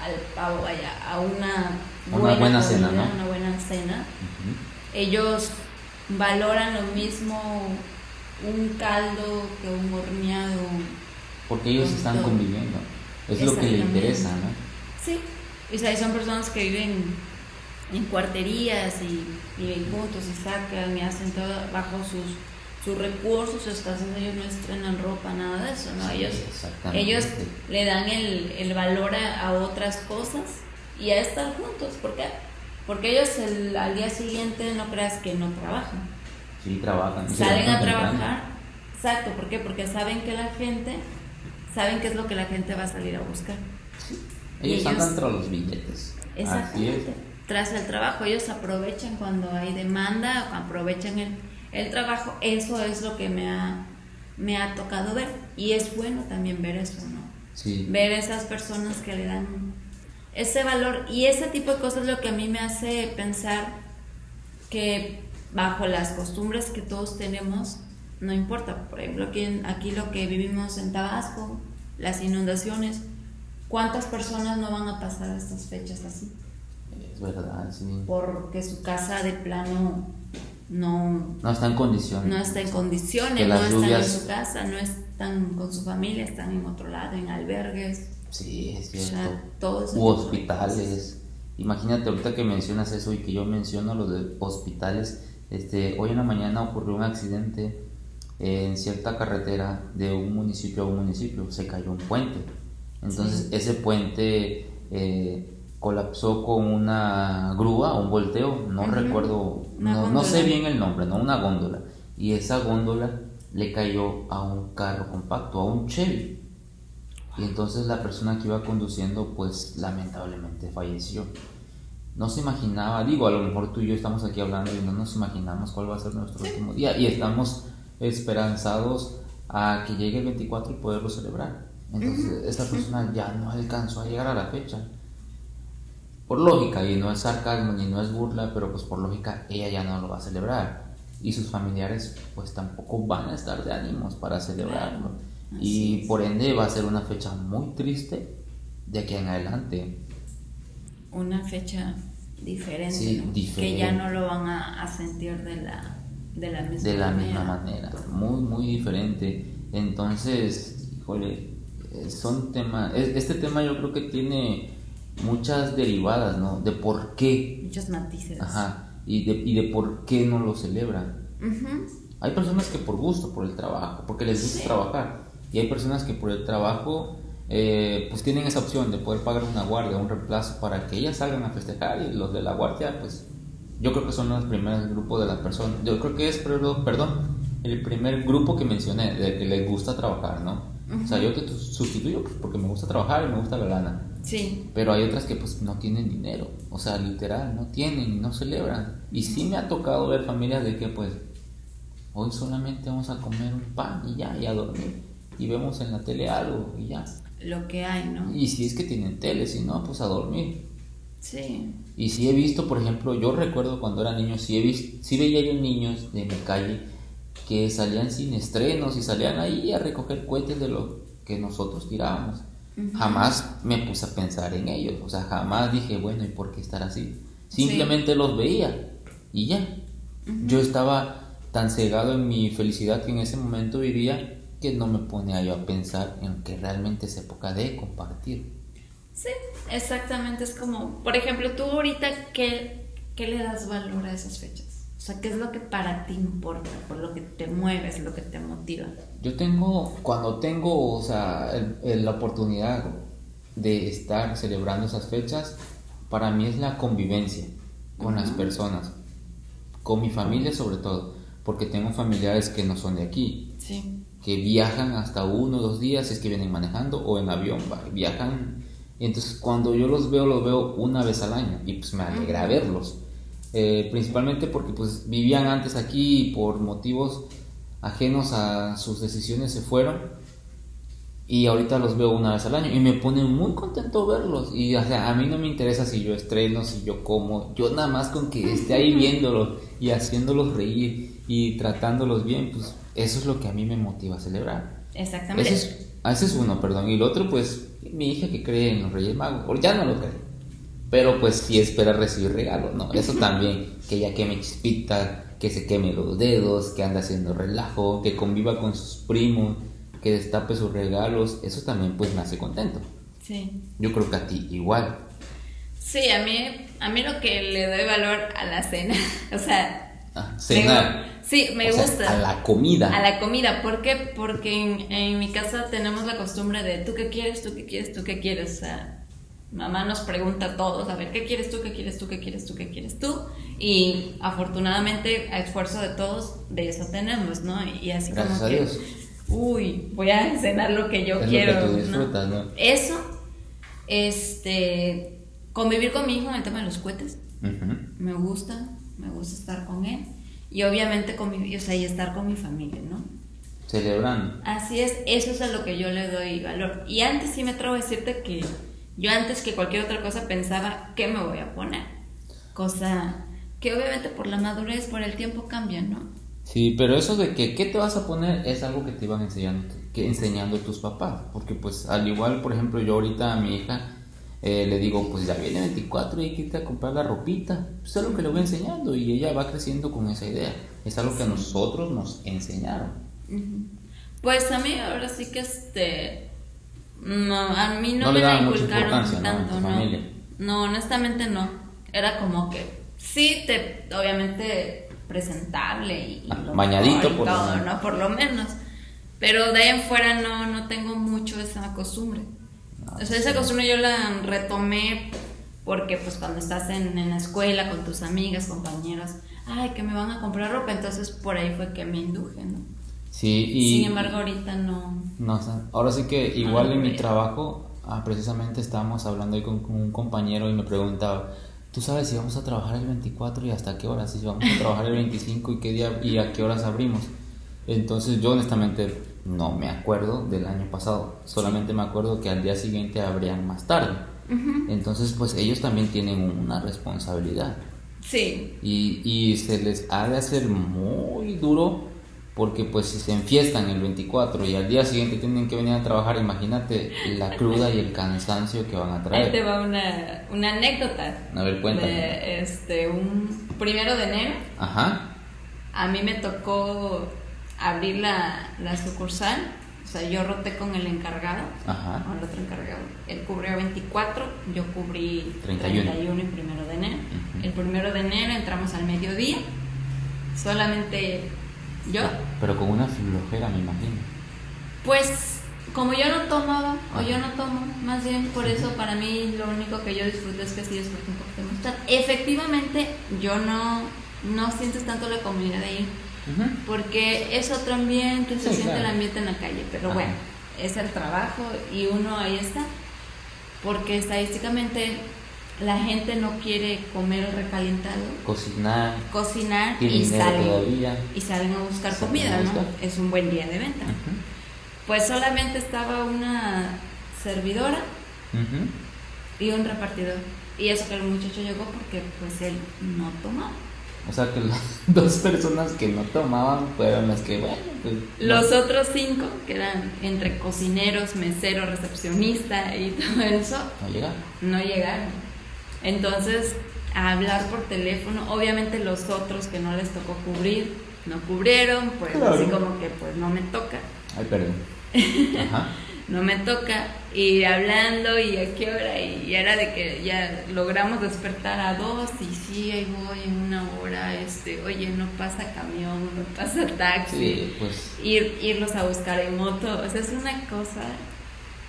al vaya, a una, buena, cena, una buena cena, ellos valoran lo mismo un caldo que un horneado. Porque ellos están conviviendo, es lo que les interesa, ¿no? Sí, o sea, son personas que viven en cuarterías y viven juntos y sacan y hacen todo bajo sus sus recursos, su escasez, ellos no estrenan ropa, nada de eso, ¿no? Ellos, ellos le dan el, el valor a, otras cosas y a estar juntos. ¿Por qué? Porque ellos el, al día siguiente no creas que no trabajan. Sí, trabajan. Salen a trabajar. Exacto, ¿por qué? Porque saben que la gente, saben qué es lo que la gente va a salir a buscar. Ellos, andan tras los billetes. Exactamente. Tras el trabajo, ellos aprovechan cuando hay demanda, aprovechan el, el trabajo. Eso es lo que me ha, me ha tocado ver. Y es bueno también ver eso, ¿no? Sí. Ver esas personas que le dan ese valor. Y ese tipo de cosas es lo que a mí me hace pensar que bajo las costumbres que todos tenemos, no importa. Por ejemplo, aquí, aquí lo que vivimos en Tabasco, las inundaciones, ¿cuántas personas no van a pasar estas fechas así? Es verdad, sí. Porque su casa de plano no, no está en condiciones. No está en condiciones, no están en su casa, no están con su familia, están en otro lado, en albergues. Sí, es cierto. U hospitales. Imagínate ahorita que mencionas eso y que yo menciono los de hospitales. Este, hoy en la mañana ocurrió un accidente en cierta carretera de un municipio a un municipio. Se cayó un puente. Entonces ese puente eh, colapsó con una grúa, un volteo, no recuerdo, no, no, sé bien el nombre, no una góndola. Y esa góndola le cayó a un carro compacto, a un Chevy. Y entonces la persona que iba conduciendo, pues lamentablemente falleció. No se imaginaba, digo, a lo mejor tú y yo estamos aquí hablando y no nos imaginamos cuál va a ser nuestro último día. Y estamos esperanzados a que llegue el 24 y poderlo celebrar. Entonces, esta persona ya no alcanzó a llegar a la fecha por lógica, y no es sarcasmo ni no es burla, pero pues por lógica ella ya no lo va a celebrar y sus familiares pues tampoco van a estar de ánimos para celebrarlo y por ende va a ser una fecha muy triste de aquí en adelante. Una fecha diferente, que ya no lo van a, sentir de la, de la misma de la manera. misma manera, muy muy diferente. Entonces, híjole, eh, son temas, este tema yo creo que tiene muchas derivadas, ¿no? De por qué. Muchos matices. Ajá. Y de, y de por qué no lo celebran. Hay personas que por gusto, por el trabajo, porque les gusta trabajar. Y hay personas que por el trabajo, eh, pues tienen esa opción de poder pagar una guardia, un reemplazo para que ellas salgan a festejar. Y los de la guardia, pues yo creo que son los primeros grupos de las personas. Yo creo que es, perdón, el primer grupo que mencioné, de que les gusta trabajar, ¿no? O sea, yo te sustituyo porque me gusta trabajar y me gusta la lana. Sí. Pero hay otras que pues no tienen dinero. O sea, literal, no tienen y no celebran. Y sí me ha tocado ver familias de que pues hoy solamente vamos a comer un pan y ya, y a dormir. Y vemos en la tele algo y ya. Lo que hay, ¿no? Y si es que tienen tele, si no, pues a dormir. Sí. Y sí he visto, por ejemplo, yo recuerdo cuando era niño, sí, he visto, sí veía yo niños de mi calle que salían sin estrenos y salían ahí a recoger cohetes de lo que nosotros tirábamos. Jamás me puse a pensar en ellos, o sea, jamás dije, bueno, ¿y por qué estar así? Simplemente los veía y ya. Yo estaba tan cegado en mi felicidad que en ese momento vivía que no me ponía yo a pensar en que realmente es época de compartir. Sí, exactamente, es como, por ejemplo, tú ahorita, ¿qué, qué le das valor a esas fechas? O sea, ¿qué es lo que para ti importa? Por lo que te mueves, lo que te motiva. Yo tengo, cuando tengo, o sea, la oportunidad de estar celebrando esas fechas, para mí es la convivencia con las personas, con mi familia sobre todo, porque tengo familiares que no son de aquí, que viajan hasta uno o dos días, es que vienen manejando o en avión, viajan. Y entonces cuando yo los veo, los veo una vez al año y pues me alegra verlos eh, principalmente porque pues vivían antes aquí y por motivos ajenos a sus decisiones se fueron y ahorita los veo una vez al año y me pone muy contento verlos y o sea, a mí no me interesa si yo estreno, si yo como, yo nada más con que esté ahí viéndolos y haciéndolos reír y tratándolos bien, pues eso es lo que a mí me motiva a celebrar. Exactamente. Ese es, ese es uno, perdón. Y el otro, pues, mi hija que cree en los Reyes Magos, ya no lo cree pero pues sí espera recibir regalo, ¿no? Eso también, que ella queme chispita, que se queme los dedos, que anda haciendo relajo, que conviva con sus primos, que destape sus regalos, eso también pues me hace contento. Sí. Yo creo que a ti igual. Sí, a mí, a mí lo que le doy valor a la cena, o sea, Ah, cenar. Me- sí, me O sea, gusta. a la comida. A la comida, ¿por qué? Porque en, en mi casa tenemos la costumbre de tú qué quieres, tú qué quieres, tú qué quieres. O sea, mamá nos pregunta a todos, a ver, ¿qué quieres tú, qué quieres tú, qué quieres tú, qué quieres tú? Y afortunadamente, a esfuerzo de todos, de eso tenemos, ¿no? Y así Gracias como a que, Dios. uy, voy a cenar lo que yo Es lo quiero. que tú disfrutas, ¿no? Eso, este, convivir con mi hijo en el tema de los cohetes me gusta, me gusta estar con él y obviamente con mi, o sea, y estar con mi familia, ¿no? Celebrando. Así es, eso es a lo que yo le doy valor. Y antes sí me atrevo a decirte que yo antes que cualquier otra cosa pensaba qué me voy a poner. Cosa que obviamente por la madurez, por el tiempo cambia, ¿no? Sí, pero eso de que qué te vas a poner es algo que te iban enseñando, que enseñando tus papás, porque pues al igual, por ejemplo, yo ahorita a mi hija eh, le digo, pues ya viene 24 y hay que irte a comprar la ropita, pues es lo que le voy enseñando y ella va creciendo con esa idea, es algo que a nosotros nos enseñaron. Pues a mí ahora sí que este no, a mí no, No me la inculcaron tanto, ¿no? No, honestamente no. Era como que sí te obviamente presentable y, Ah, bañadito, por lo todo. ¿no? Por lo menos. Pero de ahí en fuera no, no tengo mucho esa costumbre. Ah, o sea, esa costumbre yo la retomé porque pues cuando estás en, en la escuela con tus amigas, compañeras, ay, que me van a comprar ropa, entonces por ahí fue que me induje, ¿no? Sí, y... Sin embargo, ahorita no. No, ahora sí que igual Ah, en mi trabajo, ah, precisamente estábamos hablando ahí con, con un compañero y me preguntaba, ¿tú sabes si vamos a trabajar el 24 y hasta qué horas? Si vamos a trabajar el 25 y qué día y a qué horas abrimos. Entonces yo honestamente no me acuerdo del año pasado, solamente me acuerdo que al día siguiente abrían más tarde. Entonces pues ellos también tienen una responsabilidad Sí, y, y se les ha de hacer muy duro porque pues si se enfiestan el 24 y al día siguiente tienen que venir a trabajar, imagínate la cruda y el cansancio que van a ahí te traer. va una, una anécdota. A ver, cuéntame. De, este, un primero de enero, Ajá, a mí me tocó abrir la, la sucursal. O sea, yo roté con el encargado, ajá. con el otro encargado. Él cubrió 24, yo cubrí 31. 31 el primero de enero. El primero de enero entramos al mediodía. Solamente yo. Pero con una flojera, me imagino. Pues como yo no tomaba, o yo no tomo, más bien por eso para mí lo único que yo disfruto es que sí disfruto un poquito más. tarde. Efectivamente, yo no, no sientes tanto la comunidad ahí, Ujú. porque es otro ambiente, se Sí, siente claro. el ambiente en la calle, pero Ajá. bueno, es el trabajo y uno ahí está, porque estadísticamente la gente no quiere comer recalentado, Cocinar, cocinar y salen, todavía. y salen a buscar Salen a comida, ¿no? Es un buen día de venta. Pues solamente estaba una servidora y un repartidor. Y eso que el muchacho llegó porque pues él no tomaba. O sea que las dos personas que no tomaban fueron las que, bueno, pues... no. Los otros cinco, que eran entre cocineros, meseros, recepcionista y todo eso, No llegaron. no llegaron. Entonces, a hablar por teléfono, obviamente los otros que no les tocó cubrir, no cubrieron, pues Claro. así como que pues no me toca. Ay, perdón. Ajá. no me toca y hablando y a qué hora y era de que ya logramos despertar a dos y sí ahí voy en una hora este oye no pasa camión no pasa taxi Sí, pues... Ir, irlos a buscar en moto o sea es una cosa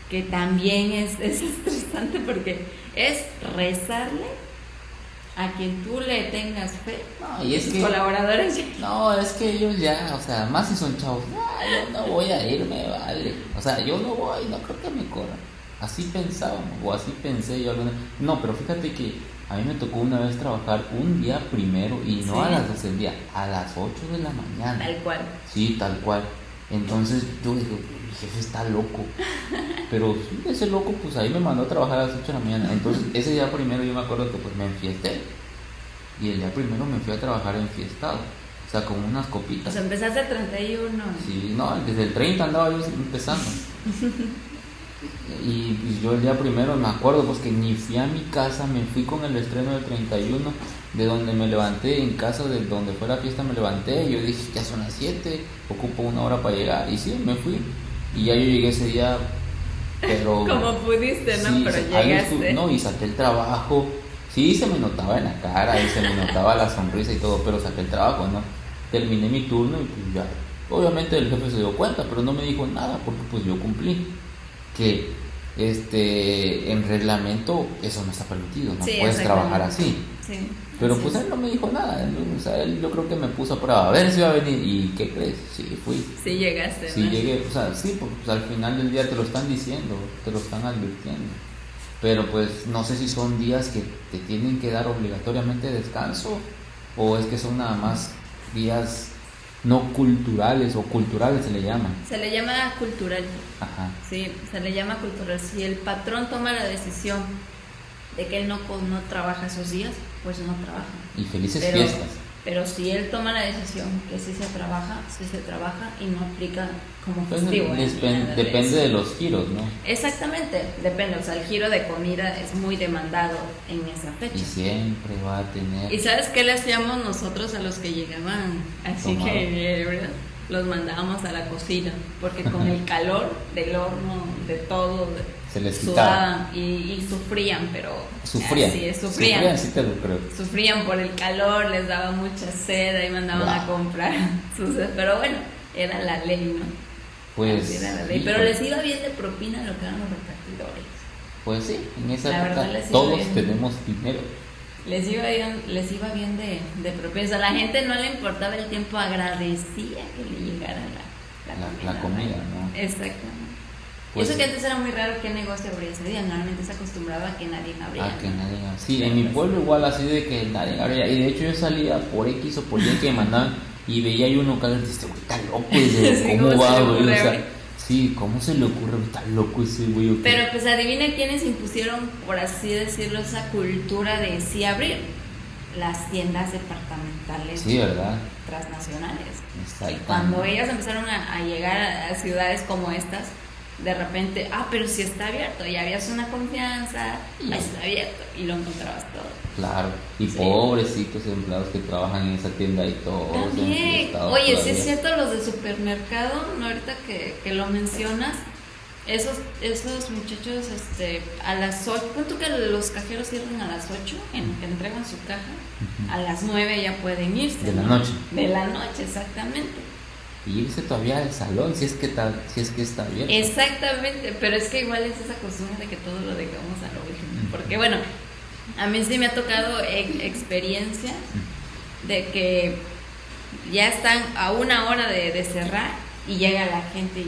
que también es, es estresante porque es rezarle a quien tú le tengas fe No, y es que- colaboradores No, es que ellos ya, o sea, más si son chavos, "Ah, yo no voy a irme, vale. O sea, yo no voy, no creo que me corran. Así pensábamos, o así pensé yo alguna No, pero fíjate que a mí me tocó una vez trabajar un día primero y no Sí. a las 12 del día, a las 8 de la mañana. tal cual Sí, tal cual. Entonces yo dije, mi jefe está loco. Pero ese loco, pues ahí me mandó a trabajar a las 8 de la mañana. Entonces ese día primero yo me acuerdo que pues me enfiesté. Y el día primero me fui a trabajar enfiestado. O sea, con unas o copitas. sea empezaste el 31 Sí, no, desde el 30 andaba yo empezando. Y pues, yo el día primero me acuerdo pues que ni fui a mi casa, me fui con el estreno del 31, de donde me levanté, en casa de donde fue la fiesta me levanté, y yo dije ya son las 7, ocupo una hora para llegar, y sí, me fui. Y ya yo llegué ese día, pero... como pudiste no Sí, pero llegaste no, y saqué el trabajo Sí, se me notaba en la cara y se me notaba la sonrisa y todo, pero saqué el trabajo, ¿no? Terminé mi turno y pues ya. Obviamente el jefe se dio cuenta, pero no me dijo nada porque pues yo cumplí. Que este en reglamento eso no está permitido, no puedes trabajar así. Pero pues él no me dijo nada, o sea, él yo creo que me puso a prueba, a ver si va a venir. ¿Y qué crees? Sí, fui. Sí llegaste. Sí llegué, o sea, sí, porque pues, al final del día te lo están diciendo, te lo están advirtiendo. Pero pues no sé si son días que te tienen que dar obligatoriamente descanso o es que son nada más días no culturales o culturales se le llama. Se le llama cultural. Ajá. Sí, se le llama cultural. Si el patrón toma la decisión de que él no, no trabaja esos días, pues no trabaja. Y felices fiestas. Pero si él toma la decisión que sí se trabaja, sí se trabaja y no aplica como festivo. depende de, los giros, ¿no? Exactamente, depende. O sea, el giro de comida es muy demandado en esa fecha. Y siempre va a tener. ¿Y sabes qué le hacíamos nosotros a los que llegaban? Así que, ¿verdad? Los mandábamos a la cocina, porque con el calor del horno, de todo, se les sudaban y, sufrían, pero sufrían, sí, sufrían, sí te lo creo. sufrían por el calor, les daba mucha sed y mandaban a comprar sus, pero bueno, era la ley, ¿no? Pues era la ley. pero les iba bien de propina lo que eran los repartidores. Pues sí, en esa época todos tenemos dinero. Les iba bien, les iba bien de, de propina. a la gente no le importaba el tiempo, agradecía que le llegara la, la, comida, la comida ¿no? Exactamente. Pues, eso que antes era muy raro qué negocio abría ese día. Normalmente se acostumbraba a que nadie abría. Ah, que nadie Sí, en mi pueblo igual así de que nadie abría. Y de hecho yo salía por X o por Y que me mandaban y veía yo uno que dice, güey, está loco ese, ¿cómo, va, güey? O sea, sí, ¿cómo se le ocurre? Está loco ese güey. Pero pues adivina quiénes impusieron, por así decirlo, esa cultura de sí abrir. Las tiendas departamentales. Sí, ¿verdad? Transnacionales. Y cuando ellas empezaron a, a llegar a ciudades como estas, de repente, ah, pero si está abierto, y habías una confianza, y está abierto, y lo encontrabas todo. Claro, y pobrecitos empleados que trabajan en esa tienda y todo. También, oye, si es cierto, los de supermercado, ¿no? ahorita que, que lo mencionas, esos, esos muchachos, este, a las 8, punto que los cajeros cierran a las 8, en que entregan su caja, a las 9 ya pueden irse. De la noche. De la noche, exactamente y irse todavía al salón si es que está, si es que está bien. Exactamente, pero es que igual es esa costumbre de que todo lo dejamos a lo último. Porque bueno, a mí sí me ha tocado experiencia de que ya están a una hora de, cerrar y llega la gente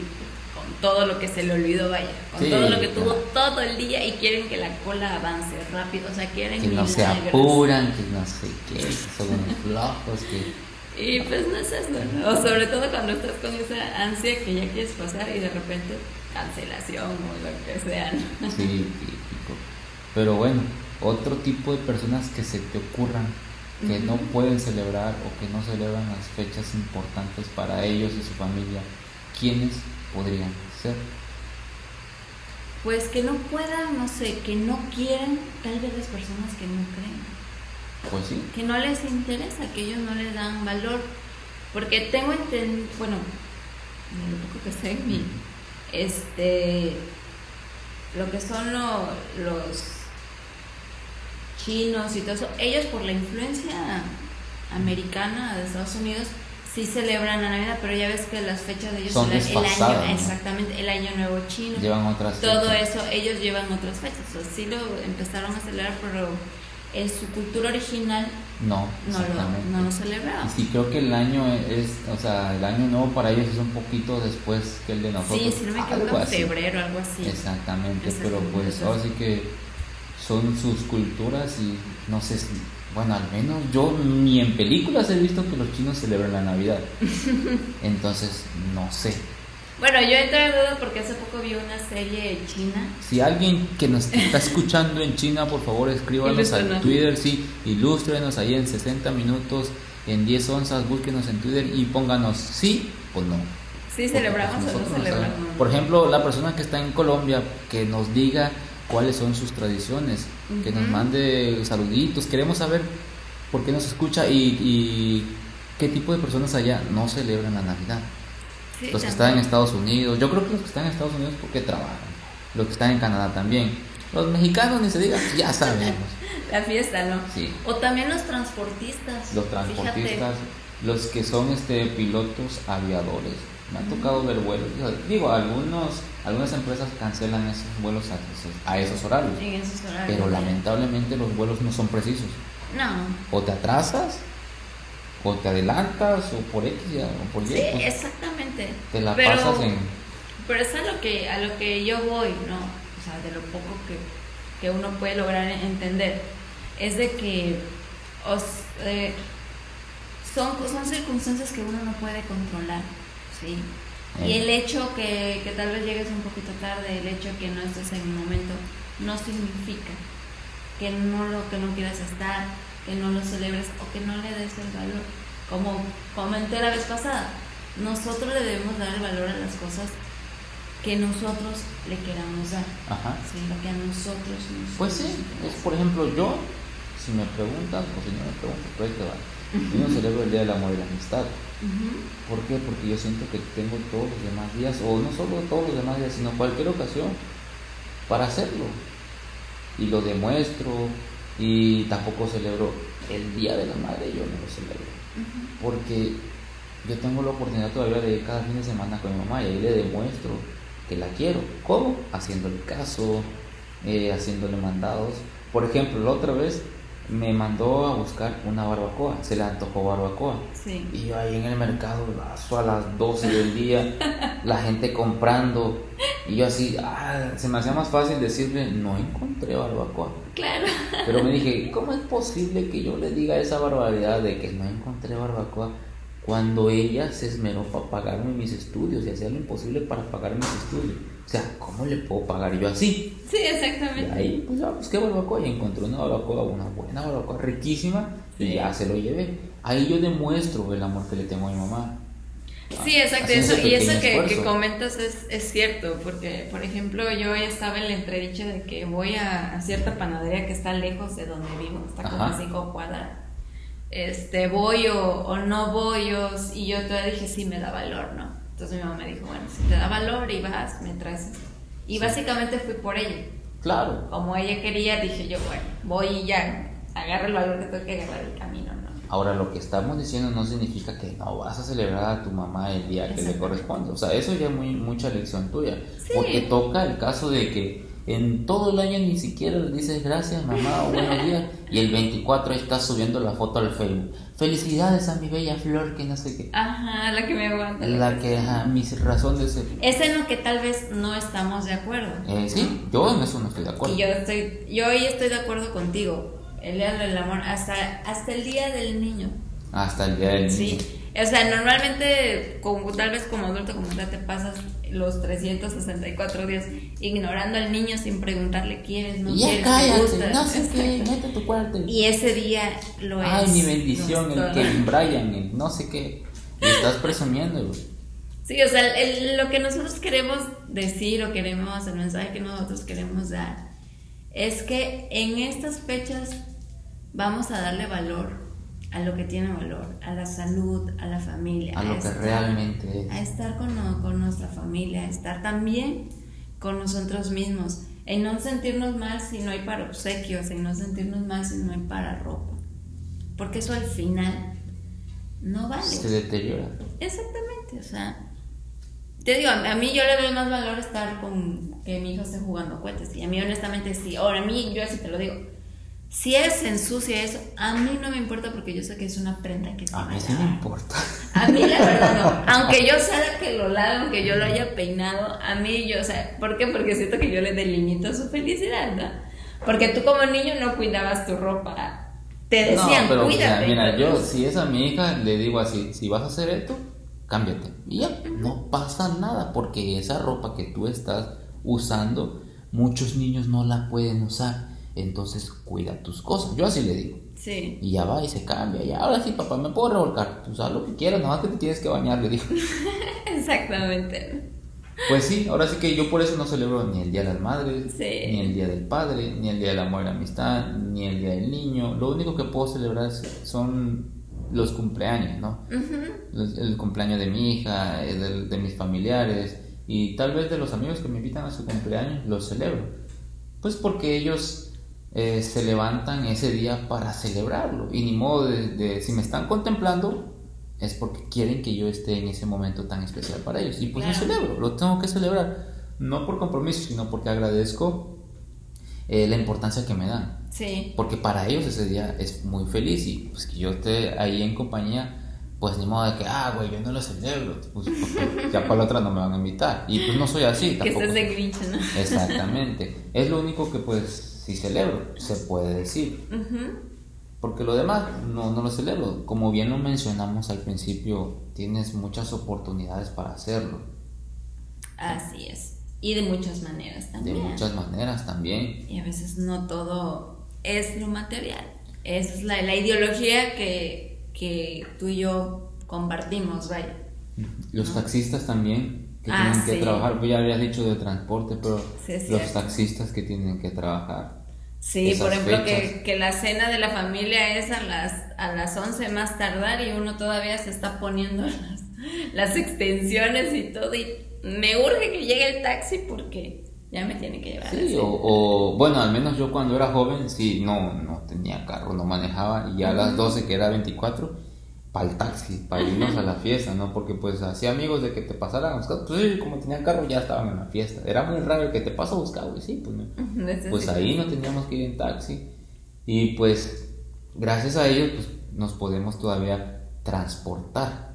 con todo lo que se le olvidó, vaya, con todo lo que tuvo todo el día y quieren que la cola avance rápido, o sea, quieren que no se apuran, que no sé qué, son unos flojos, que y pues no es eso, O sobre todo cuando estás con esa ansia que ya quieres pasar y de repente cancelación o lo que sea. Sí, típico. Pero bueno, otro tipo de personas que se te ocurran que no pueden celebrar o que no celebran las fechas importantes para ellos y su familia, ¿quiénes podrían ser? Pues que no puedan, no sé, que no quieran, tal vez las personas que no creen. Pues sí. Que no les interesa, que ellos no les dan valor. Porque tengo entendido, bueno, lo poco que sé, mi, este, lo que son los chinos y todo eso, ellos por la influencia americana de Estados Unidos sí celebran la Navidad, pero ya ves que las fechas de ellos son el, año, exactamente, el año nuevo chino. Llevan otras Todo eso, ellos llevan otras fechas. O sí lo empezaron a celebrar, pero en su cultura original no, no lo, no lo celebraban. Sí, creo que el año es, o sea, el año nuevo para ellos es un poquito después que el de nosotros. Sí, si no me equivoco, en febrero, algo así. Exactamente, pero pues ahora sí que son sus culturas y no sé si, bueno, al menos yo ni en películas he visto que los chinos celebran la Navidad. Entonces, no sé. Bueno, yo entré en duda porque hace poco vi una serie china. Si alguien que nos está escuchando en China, por favor escríbanos al Twitter, sí, ilústrenos ahí en 60 minutos, en 10 onzas, búsquenos en Twitter y pónganos sí o no. Sí, celebramos o no celebramos. Por ejemplo, la persona que está en Colombia, que nos diga cuáles son sus tradiciones, que nos mande saluditos, queremos saber por qué nos escucha y, y qué tipo de personas allá no celebran la Navidad los que están en Estados Unidos, yo creo que los que están en Estados Unidos porque trabajan, los que están en Canadá también. Los mexicanos ni se digan, ya sabemos. la fiesta, ¿no? Sí. O también los transportistas. Los transportistas, los que son este pilotos aviadores. Me ha tocado ver vuelos. Digo, algunos, algunas empresas cancelan esos vuelos a esos, a esos horarios. En esos horarios. Pero lamentablemente los vuelos no son precisos. No. O te atrasas, o te adelantas, o por X o por Y. Sí, pues, exactamente. te la pero, pasas en. Pero es a lo que, a lo que yo voy, ¿no? O sea, de lo poco que, que uno puede lograr entender. Es de que os, eh, son, son circunstancias que uno no puede controlar, ¿sí? Y Eh. el hecho que, que tal vez llegues un poquito tarde, el hecho que no estés en un momento, no significa que no lo que no quieras estar, que no lo celebres o que no le des el valor. Como comenté la vez pasada, nosotros le debemos dar el valor a las cosas que nosotros le queramos dar, Ajá. ¿sí? lo que a nosotros nos Pues sí, es, por ejemplo, yo, si me preguntan, o si no me preguntan, pues ahí te va. Yo no celebro el Día del Amor y la Amistad. ¿Por qué? Porque yo siento que tengo todos los demás días, o no solo todos los demás días, sino cualquier ocasión para hacerlo. Y lo demuestro, y tampoco celebro el Día de la Madre, yo no lo celebro. Porque yo tengo la oportunidad todavía de ir cada fin de semana con mi mamá y ahí le demuestro que la quiero. ¿Cómo? Haciéndole caso, eh, haciéndole mandados. Por ejemplo, la otra vez me mandó a buscar una barbacoa, se le antojó barbacoa. Sí. Y yo ahí en el mercado, a las 12 del día, la gente comprando. Y yo así, ah, se me hacía más fácil decirle, no encontré barbacoa. Claro. Pero me dije, ¿cómo es posible que yo le diga esa barbaridad de que no encontré barbacoa cuando ella se esmeró para pagarme mis estudios y hacía lo imposible para pagar mis estudios? O sea, ¿cómo le puedo pagar yo así? Sí, Y exactamente. ahí, pues ya busqué barbacoa y encontré una barbacoa, una buena barbacoa, riquísima, y ya se lo llevé. Ahí yo demuestro el amor que le tengo a mi mamá. Sí, exacto. Eso, y eso que, comentas es, es cierto, porque, por ejemplo, yo ya estaba en la entredicha de que voy a, a cierta panadería que está lejos de donde vivo, está como a cinco cuadras. Este, voy o, o no voy, o- y yo todavía dije, sí, me da valor, ¿no? Entonces mi mamá me dijo, bueno, si te da valor y vas, me traes esto. Y básicamente fui por ella. Claro, Como ella quería, dije yo, bueno, voy y ya, agarro el valor que tengo que agarrar el camino, ¿no? Ahora, lo que estamos diciendo no significa que no vas a celebrar a tu mamá el día que le corresponde. O sea, eso ya es muy, mucha lección tuya. Sí. Porque toca el caso de que en todo el año ni siquiera le dices gracias mamá o buenos días y el 24 estás subiendo la foto al Facebook. Felicidades a mi bella flor que no sé qué. Ajá, la que me aguanta. La que, ajá, mis razones. Es en lo que tal vez no estamos de acuerdo. Eh, sí, yo en eso no estoy de acuerdo. Y yo estoy, yo hoy estoy de acuerdo contigo. El día del amor, hasta, hasta el día del niño. Hasta el día del niño. Sí. O sea, normalmente, como, tal vez como adulto, como tal, te pasas los 364 días ignorando al niño sin preguntarle quieres, no Y ya quieres, te cállate, gusta. no sé qué, mete tu cuarto. Y ese día lo es. Ay, mi bendición, es el. Kevin Bryan, el no sé qué. Y estás presumiendo. Sí, o sea, el- lo que nosotros queremos decir o queremos, el mensaje que nosotros queremos dar, es que en estas fechas vamos a darle valor a lo que tiene valor, a la salud, a la familia, A lo que estar- realmente es. a estar con, con nuestra familia, a estar también con nosotros mismos, en no sentirnos mal si no hay para obsequios, en no sentirnos mal si no hay para ropa, porque eso al final no vale. Se deteriora. Exactamente, o sea, te digo, a a mí yo le doy más valor estar con que mi hijo esté jugando cohetes. Y a mí, honestamente, sí. Ahora, a mí, yo así te lo digo. Si él se ensucia eso, a mí no me importa porque yo sé que es una prenda que se A mí sí me importa. A mí la verdad no. Aunque yo sea que lo lave, aunque yo lo haya peinado, a mí yo, o sea, ¿por qué? Porque siento que yo le delimito su felicidad, ¿no? Porque tú como niño no cuidabas tu ropa. Te decían, no, pero cuídate. mira, pero- yo si es a mi hija le digo así, si vas a hacer esto, cámbiate. Y ya, no pasa nada porque esa ropa que tú estás usando, muchos niños no la pueden usar. Entonces cuida tus cosas. Yo así le digo. Sí. Y ya va y se cambia. Y ahora sí, papá, me puedo revolcar. Tú sabes lo que quieras, nada más que te tienes que bañar, le digo. Exactamente. Pues sí, ahora sí que yo por eso no celebro ni el Día de las Madres, Sí. ni el Día del Padre, ni el Día del Amor y la Amistad, ni el Día del Niño. Lo único que puedo celebrar son los cumpleaños, ¿no? Los- El cumpleaños de mi hija, el del- de, mis familiares y tal vez de los amigos que me invitan a su cumpleaños, los celebro. Pues porque ellos eh, se levantan ese día para celebrarlo. Y ni modo de, si me están contemplando, es porque quieren que yo esté en ese momento tan especial para ellos. Y pues lo celebro, lo tengo que celebrar. No por compromiso, sino porque agradezco eh, la importancia que me dan. Sí. Porque para ellos ese día es muy feliz y pues que yo esté ahí en compañía pues ni modo de que, ah, güey, yo no lo celebro, pues ya para la otra no me van a invitar. Y pues no soy así tampoco. Que de Grinch, ¿no? Exactamente. Es lo único que pues si celebro, se puede decir. Porque lo demás no, no lo celebro. Como bien lo mencionamos al principio, tienes muchas oportunidades para hacerlo. Así es. Y de muchas maneras también. De muchas maneras también. Y a veces no todo es lo material. Esa es la, la ideología que que tú y yo compartimos, vaya. Los taxistas también que ah, tienen que trabajar, pues ya habías dicho de transporte, pero los taxistas que tienen que trabajar. Sí, por ejemplo, que, que, la cena de la familia es a las, a las 11 más tardar y uno todavía se está poniendo las, las extensiones y todo. Y me urge que llegue el taxi porque ya me tiene que llevar. Sí, o, bueno, al menos yo cuando era joven, sí, no, no tenía carro, no manejaba, y ya a las 12, que era 24, para el taxi, para irnos a la fiesta, ¿no? Porque pues hacía amigos de que te pasaran a buscar, pues sí, como tenía carro ya estaban en la fiesta. Era muy raro que te paso a buscar, güey, sí, pues no. Pues ahí no teníamos que ir en taxi. Y pues gracias a ellos, pues nos podemos todavía transportar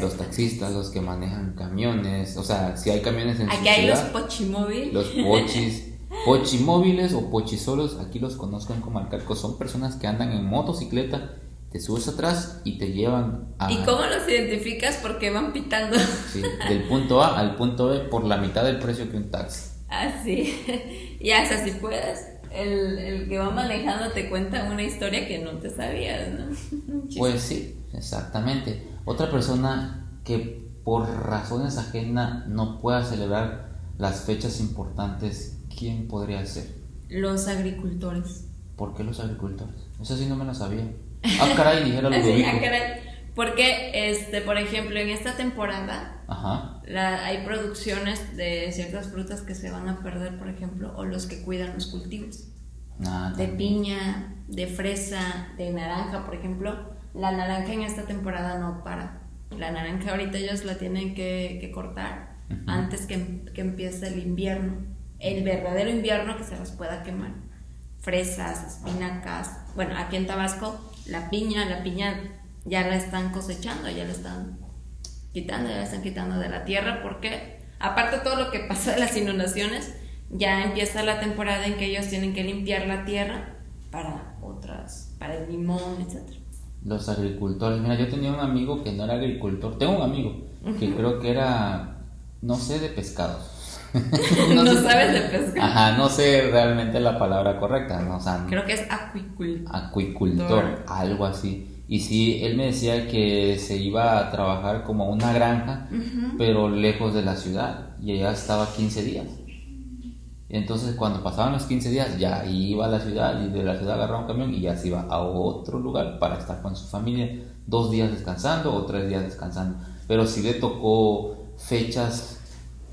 los taxistas, los que manejan camiones, o sea, si hay camiones en Aquí hay los pochimóviles. Los pochis, pochimóviles o pochisolos, aquí los conozcan como alcalco, son personas que andan en motocicleta, te subes atrás y te llevan a... ¿Y cómo los identificas? Porque van pitando. Sí, del punto A al punto B por la mitad del precio que un taxi. Ah, sí. y hasta si puedes, el, el, que va manejando te cuenta una historia que no te sabías, ¿no? pues sí, exactamente. Otra persona que por razones ajenas no pueda celebrar las fechas importantes, ¿quién podría ser? Los agricultores. ¿Por qué los agricultores? Eso sí no me lo sabía. Ah, caray, dijera lo sí, ah, caray. Porque, este, por ejemplo, en esta temporada hay producciones de ciertas frutas que se van a perder, por ejemplo, o los que cuidan los cultivos. Ah, de piña, de fresa, de naranja, por ejemplo la naranja en esta temporada no para. La naranja ahorita ellos la tienen que, cortar antes que, que, empiece el invierno. El verdadero invierno que se las pueda quemar. Fresas, espinacas. Bueno, aquí en Tabasco, la piña, la piña ya la están cosechando, ya la están quitando, ya la están quitando de la tierra porque, aparte de todo lo que pasa de las inundaciones, ya empieza la temporada en que ellos tienen que limpiar la tierra para otras, para el limón, etcétera los agricultores. Mira, yo tenía un amigo que no era agricultor. Tengo un amigo que creo que era, no sé, de pescados. no, sabes de pescado. Ajá, no sé realmente la palabra correcta. No, creo que es acuicultor. Acuicultor, algo así. Y sí, él me decía que se iba a trabajar como una granja, pero lejos de la ciudad. Y allá estaba 15 días. Entonces cuando pasaban los 15 días ya iba a la ciudad y de la ciudad agarraba un camión y ya se iba a otro lugar para estar con su familia, dos días descansando o tres días descansando. Pero sí le tocó fechas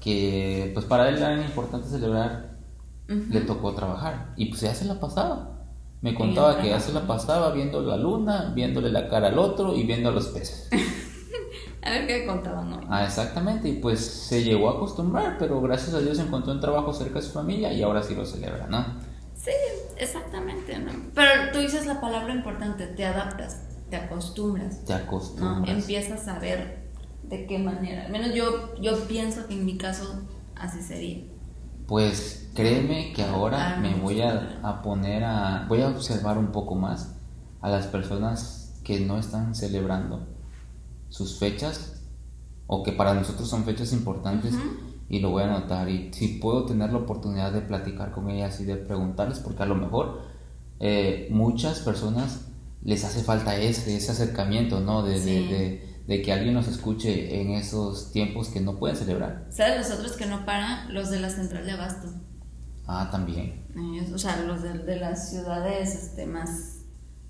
que pues para él eran importantes celebrar, le tocó trabajar y pues ya se la pasaba. Me contaba que ya se la pasaba viendo la luna, viéndole la cara al otro y viendo a los peces. A ver qué contaban hoy. Ah, exactamente, y pues se llegó a acostumbrar, pero gracias a Dios encontró un trabajo cerca de su familia y ahora sí lo celebra, ¿no? Sí, exactamente, ¿no? Pero tú dices la palabra importante, te adaptas, te acostumbras. Te acostumbras. ¿no? Empiezas a ver de qué manera. Al menos yo, yo pienso que en mi caso así sería. Pues créeme que ahora me voy a, a poner a... Voy a observar un poco más a las personas que no están celebrando sus fechas o que para nosotros son fechas importantes y lo voy a anotar y si puedo tener la oportunidad de platicar con ellas y de preguntarles porque a lo mejor eh, muchas personas les hace falta ese, ese acercamiento, ¿no? De, de, de, que alguien nos escuche en esos tiempos que no pueden celebrar. ¿Sabes los otros que no paran? Los de la central de Abasto. Ah, también. o sea, los de, de las ciudades este, más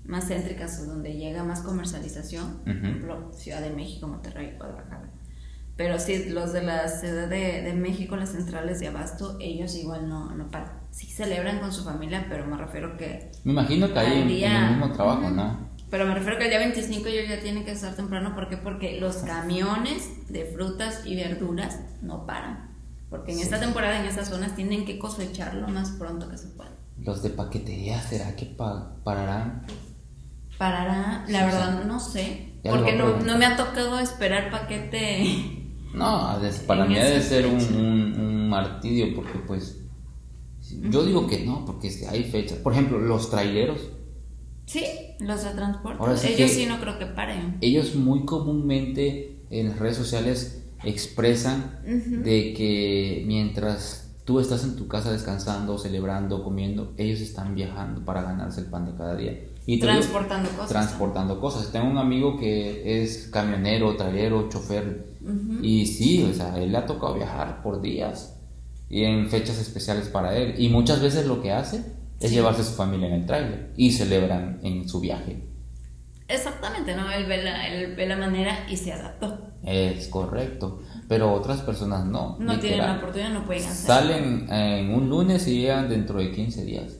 más céntricas o donde llega más comercialización, por ejemplo, Ciudad de México, Monterrey, Guadalajara. Pero sí, los de la Ciudad de, de, México, las centrales de abasto, ellos igual no, no paran. sí celebran con su familia, pero me refiero que... Me imagino que hay en, el mismo trabajo, ¿no? Pero me refiero que el día 25 ellos ya tienen que estar temprano. ¿Por qué? Porque los camiones de frutas y verduras no paran. Porque en esta temporada, en estas zonas, tienen que cosechar lo más pronto que se pueda. Los de paquetería, ¿será que pararán? Parará, la verdad no sé. porque no, no, me ha tocado esperar paquete. No, para mí debe ser un, un, martirio porque pues... Yo digo que no, porque hay fechas. Por ejemplo, los traileros Sí, los de transporte. ellos sí no creo que paren. Ellos muy comúnmente en las redes sociales expresan de que mientras tú estás en tu casa descansando, celebrando, comiendo, ellos están viajando para ganarse el pan de cada día. Y transportando cosas. Transportando cosas. Tengo un amigo que es camionero, trailero, chofer. Y sí, o sea, él le ha tocado viajar por días y en fechas especiales para él. Y muchas veces lo que hace es llevarse a su familia en el trailer y celebran en su viaje. Exactamente, ¿no? Él ve, la, él ve la manera y se adaptó. Es correcto, pero otras personas no. No tienen la oportunidad, no pueden hacer. Salen en un lunes y llegan dentro de 15 días.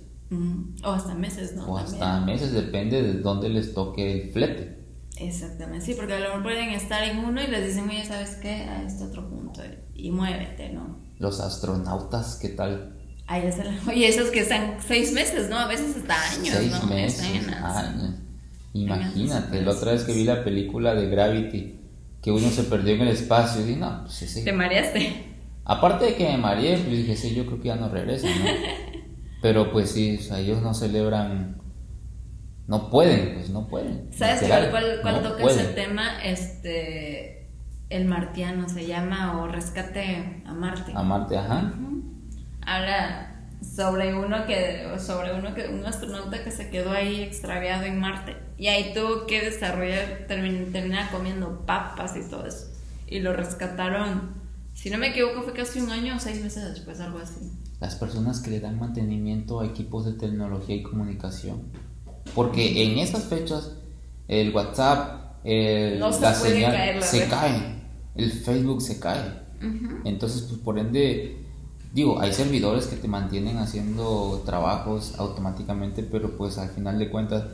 O hasta meses, ¿no? O hasta meses, depende de dónde les toque el flete. Exactamente, sí, porque a lo mejor pueden estar en uno y les dicen, oye, ¿sabes qué? A este otro punto y muévete, ¿no? Los astronautas, ¿qué tal? Ay, oye, esos que están seis meses, ¿no? A veces hasta años, seis meses, años. Imagínate, la otra vez que vi la película de Gravity, que uno se perdió en el espacio, y dije, no, pues ese... ¿Te mareaste? Aparte de que me mareé, pues dije, sí, yo creo que ya no regresa, ¿no? Pero pues sí, o sea, ellos no celebran, no pueden, pues no pueden. ¿Sabes cuál, cuál, cuál toca ese tema? Este, el martiano se llama, o rescate a Marte. A Marte, ajá habla sobre uno que sobre uno que un astronauta que se quedó ahí extraviado en Marte. Y ahí tuvo que desarrollar terminar comiendo papas y todo eso. Y lo rescataron si no me equivoco fue casi un año o seis meses después algo así. Las personas que le dan mantenimiento a equipos de tecnología y comunicación. Porque en esas fechas el WhatsApp el, la señal se cae. El Facebook se cae. Entonces pues por ende digo, hay servidores que te mantienen haciendo trabajos automáticamente, pero pues al final de cuentas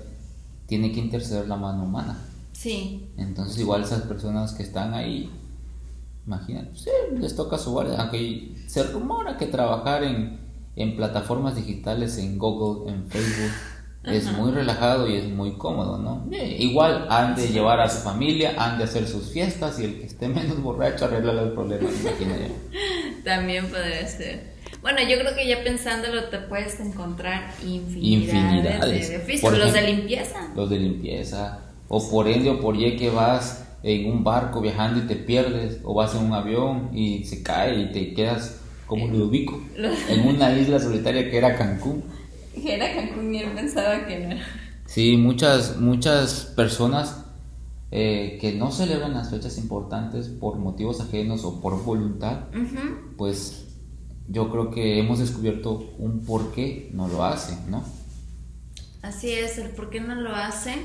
tiene que interceder la mano humana. Sí. Entonces igual esas personas que están ahí, imagínate, pues, les toca su guardia, aunque se rumora que trabajar en, en plataformas digitales, en Google, en Facebook, es muy relajado y es muy cómodo, ¿no? Eh, igual han de llevar a su familia, han de hacer sus fiestas y el que esté menos borracho arregla los problemas, imagínate. También podría ser. Bueno, yo creo que ya pensándolo te puedes encontrar infinidades, de oficios, los de limpieza. Los de limpieza, o por ende o por Y que vas en un barco viajando y te pierdes, o vas en un avión y se cae y te quedas como Ludovico, en una isla solitaria que era Cancún. Era Cancún y él pensaba que no Sí, muchas, muchas personas eh, que no celebran las fechas importantes por motivos ajenos o por voluntad, pues yo creo que hemos descubierto un por qué no lo hacen, ¿no? Así es, el por qué no lo hacen,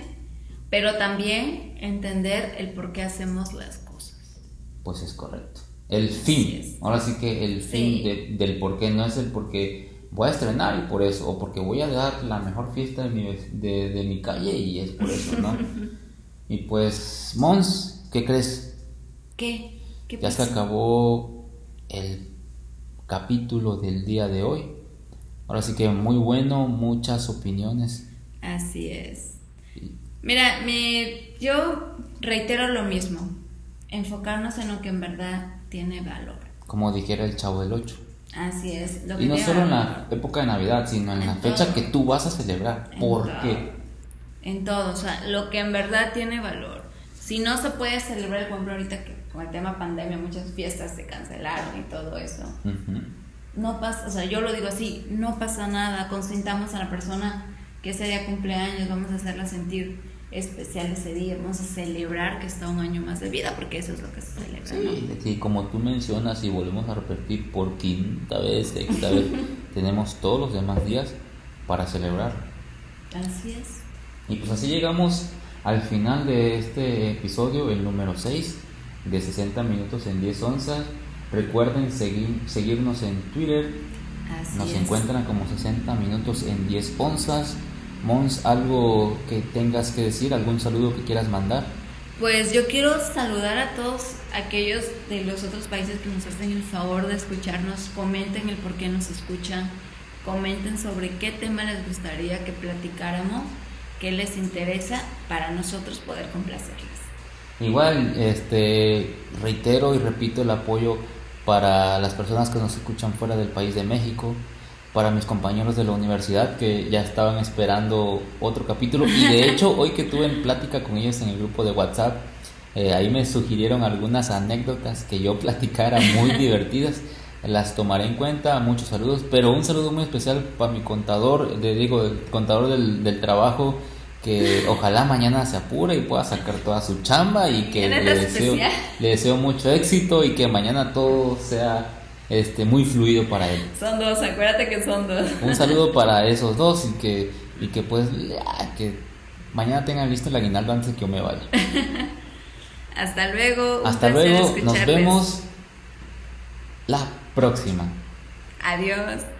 pero también entender el por qué hacemos las cosas. Pues es correcto. El fin, ahora sí que el fin del por qué no es el por qué voy a estrenar y por eso, o porque voy a dar la mejor fiesta de mi, de, mi calle y es por eso, ¿no? y pues, Mons, ¿qué crees? ¿Qué? ya se acabó el capítulo del día de hoy. Ahora sí que muy bueno, muchas opiniones. Así es. Mira, me, yo reitero lo mismo, enfocarnos en lo que en verdad tiene valor. Como dijera el chavo del 8. Así es. y no solo en la época de Navidad, sino en, la fecha que tú vas a celebrar. ¿Por qué? En todo, o sea, lo que en verdad tiene valor. Si no se puede celebrar, por ejemplo, ahorita que con el tema pandemia muchas fiestas se cancelaron y todo eso. No pasa, o sea, yo lo digo así, no pasa nada, consintamos a la persona que ese día cumpleaños, vamos a hacerla sentir especial ese día, vamos a celebrar que está un año más de vida, porque eso es lo que se celebra. Sí, como tú mencionas y volvemos a repetir por quinta vez, sexta vez, tenemos todos los demás días para celebrar. Así es. Y pues así llegamos al final de este episodio, el número 6 de 60 minutos en 10 onzas. Recuerden seguir, seguirnos en Twitter, Nos encuentran como 60 minutos en 10 onzas. Mons, ¿algo que tengas que decir? ¿Algún saludo que quieras mandar? Pues yo quiero saludar a todos aquellos de los otros países que nos hacen el favor de escucharnos. Comenten el por qué nos escuchan. Comenten sobre qué tema les gustaría que platicáramos, qué les interesa para nosotros poder complacerles. Igual, este, reitero y repito el apoyo para las personas que nos escuchan fuera del país de México, para mis compañeros de la universidad que ya estaban esperando otro capítulo y de hecho hoy que tuve en plática con ellos en el grupo de WhatsApp, eh, ahí me sugirieron algunas anécdotas que yo platicara muy divertidas. Las tomaré en cuenta, muchos saludos, pero un saludo muy especial para mi contador, le digo, el contador del, del trabajo, que ojalá mañana se apure y pueda sacar toda su chamba y que le deseo, le deseo mucho éxito y que mañana todo sea este, muy fluido para él. Son dos, acuérdate que son dos. Un saludo para esos dos y que, y que pues que mañana tengan listo el aguinaldo antes de que yo me vaya. Hasta luego. Hasta luego, nos vemos la próxima. Adiós.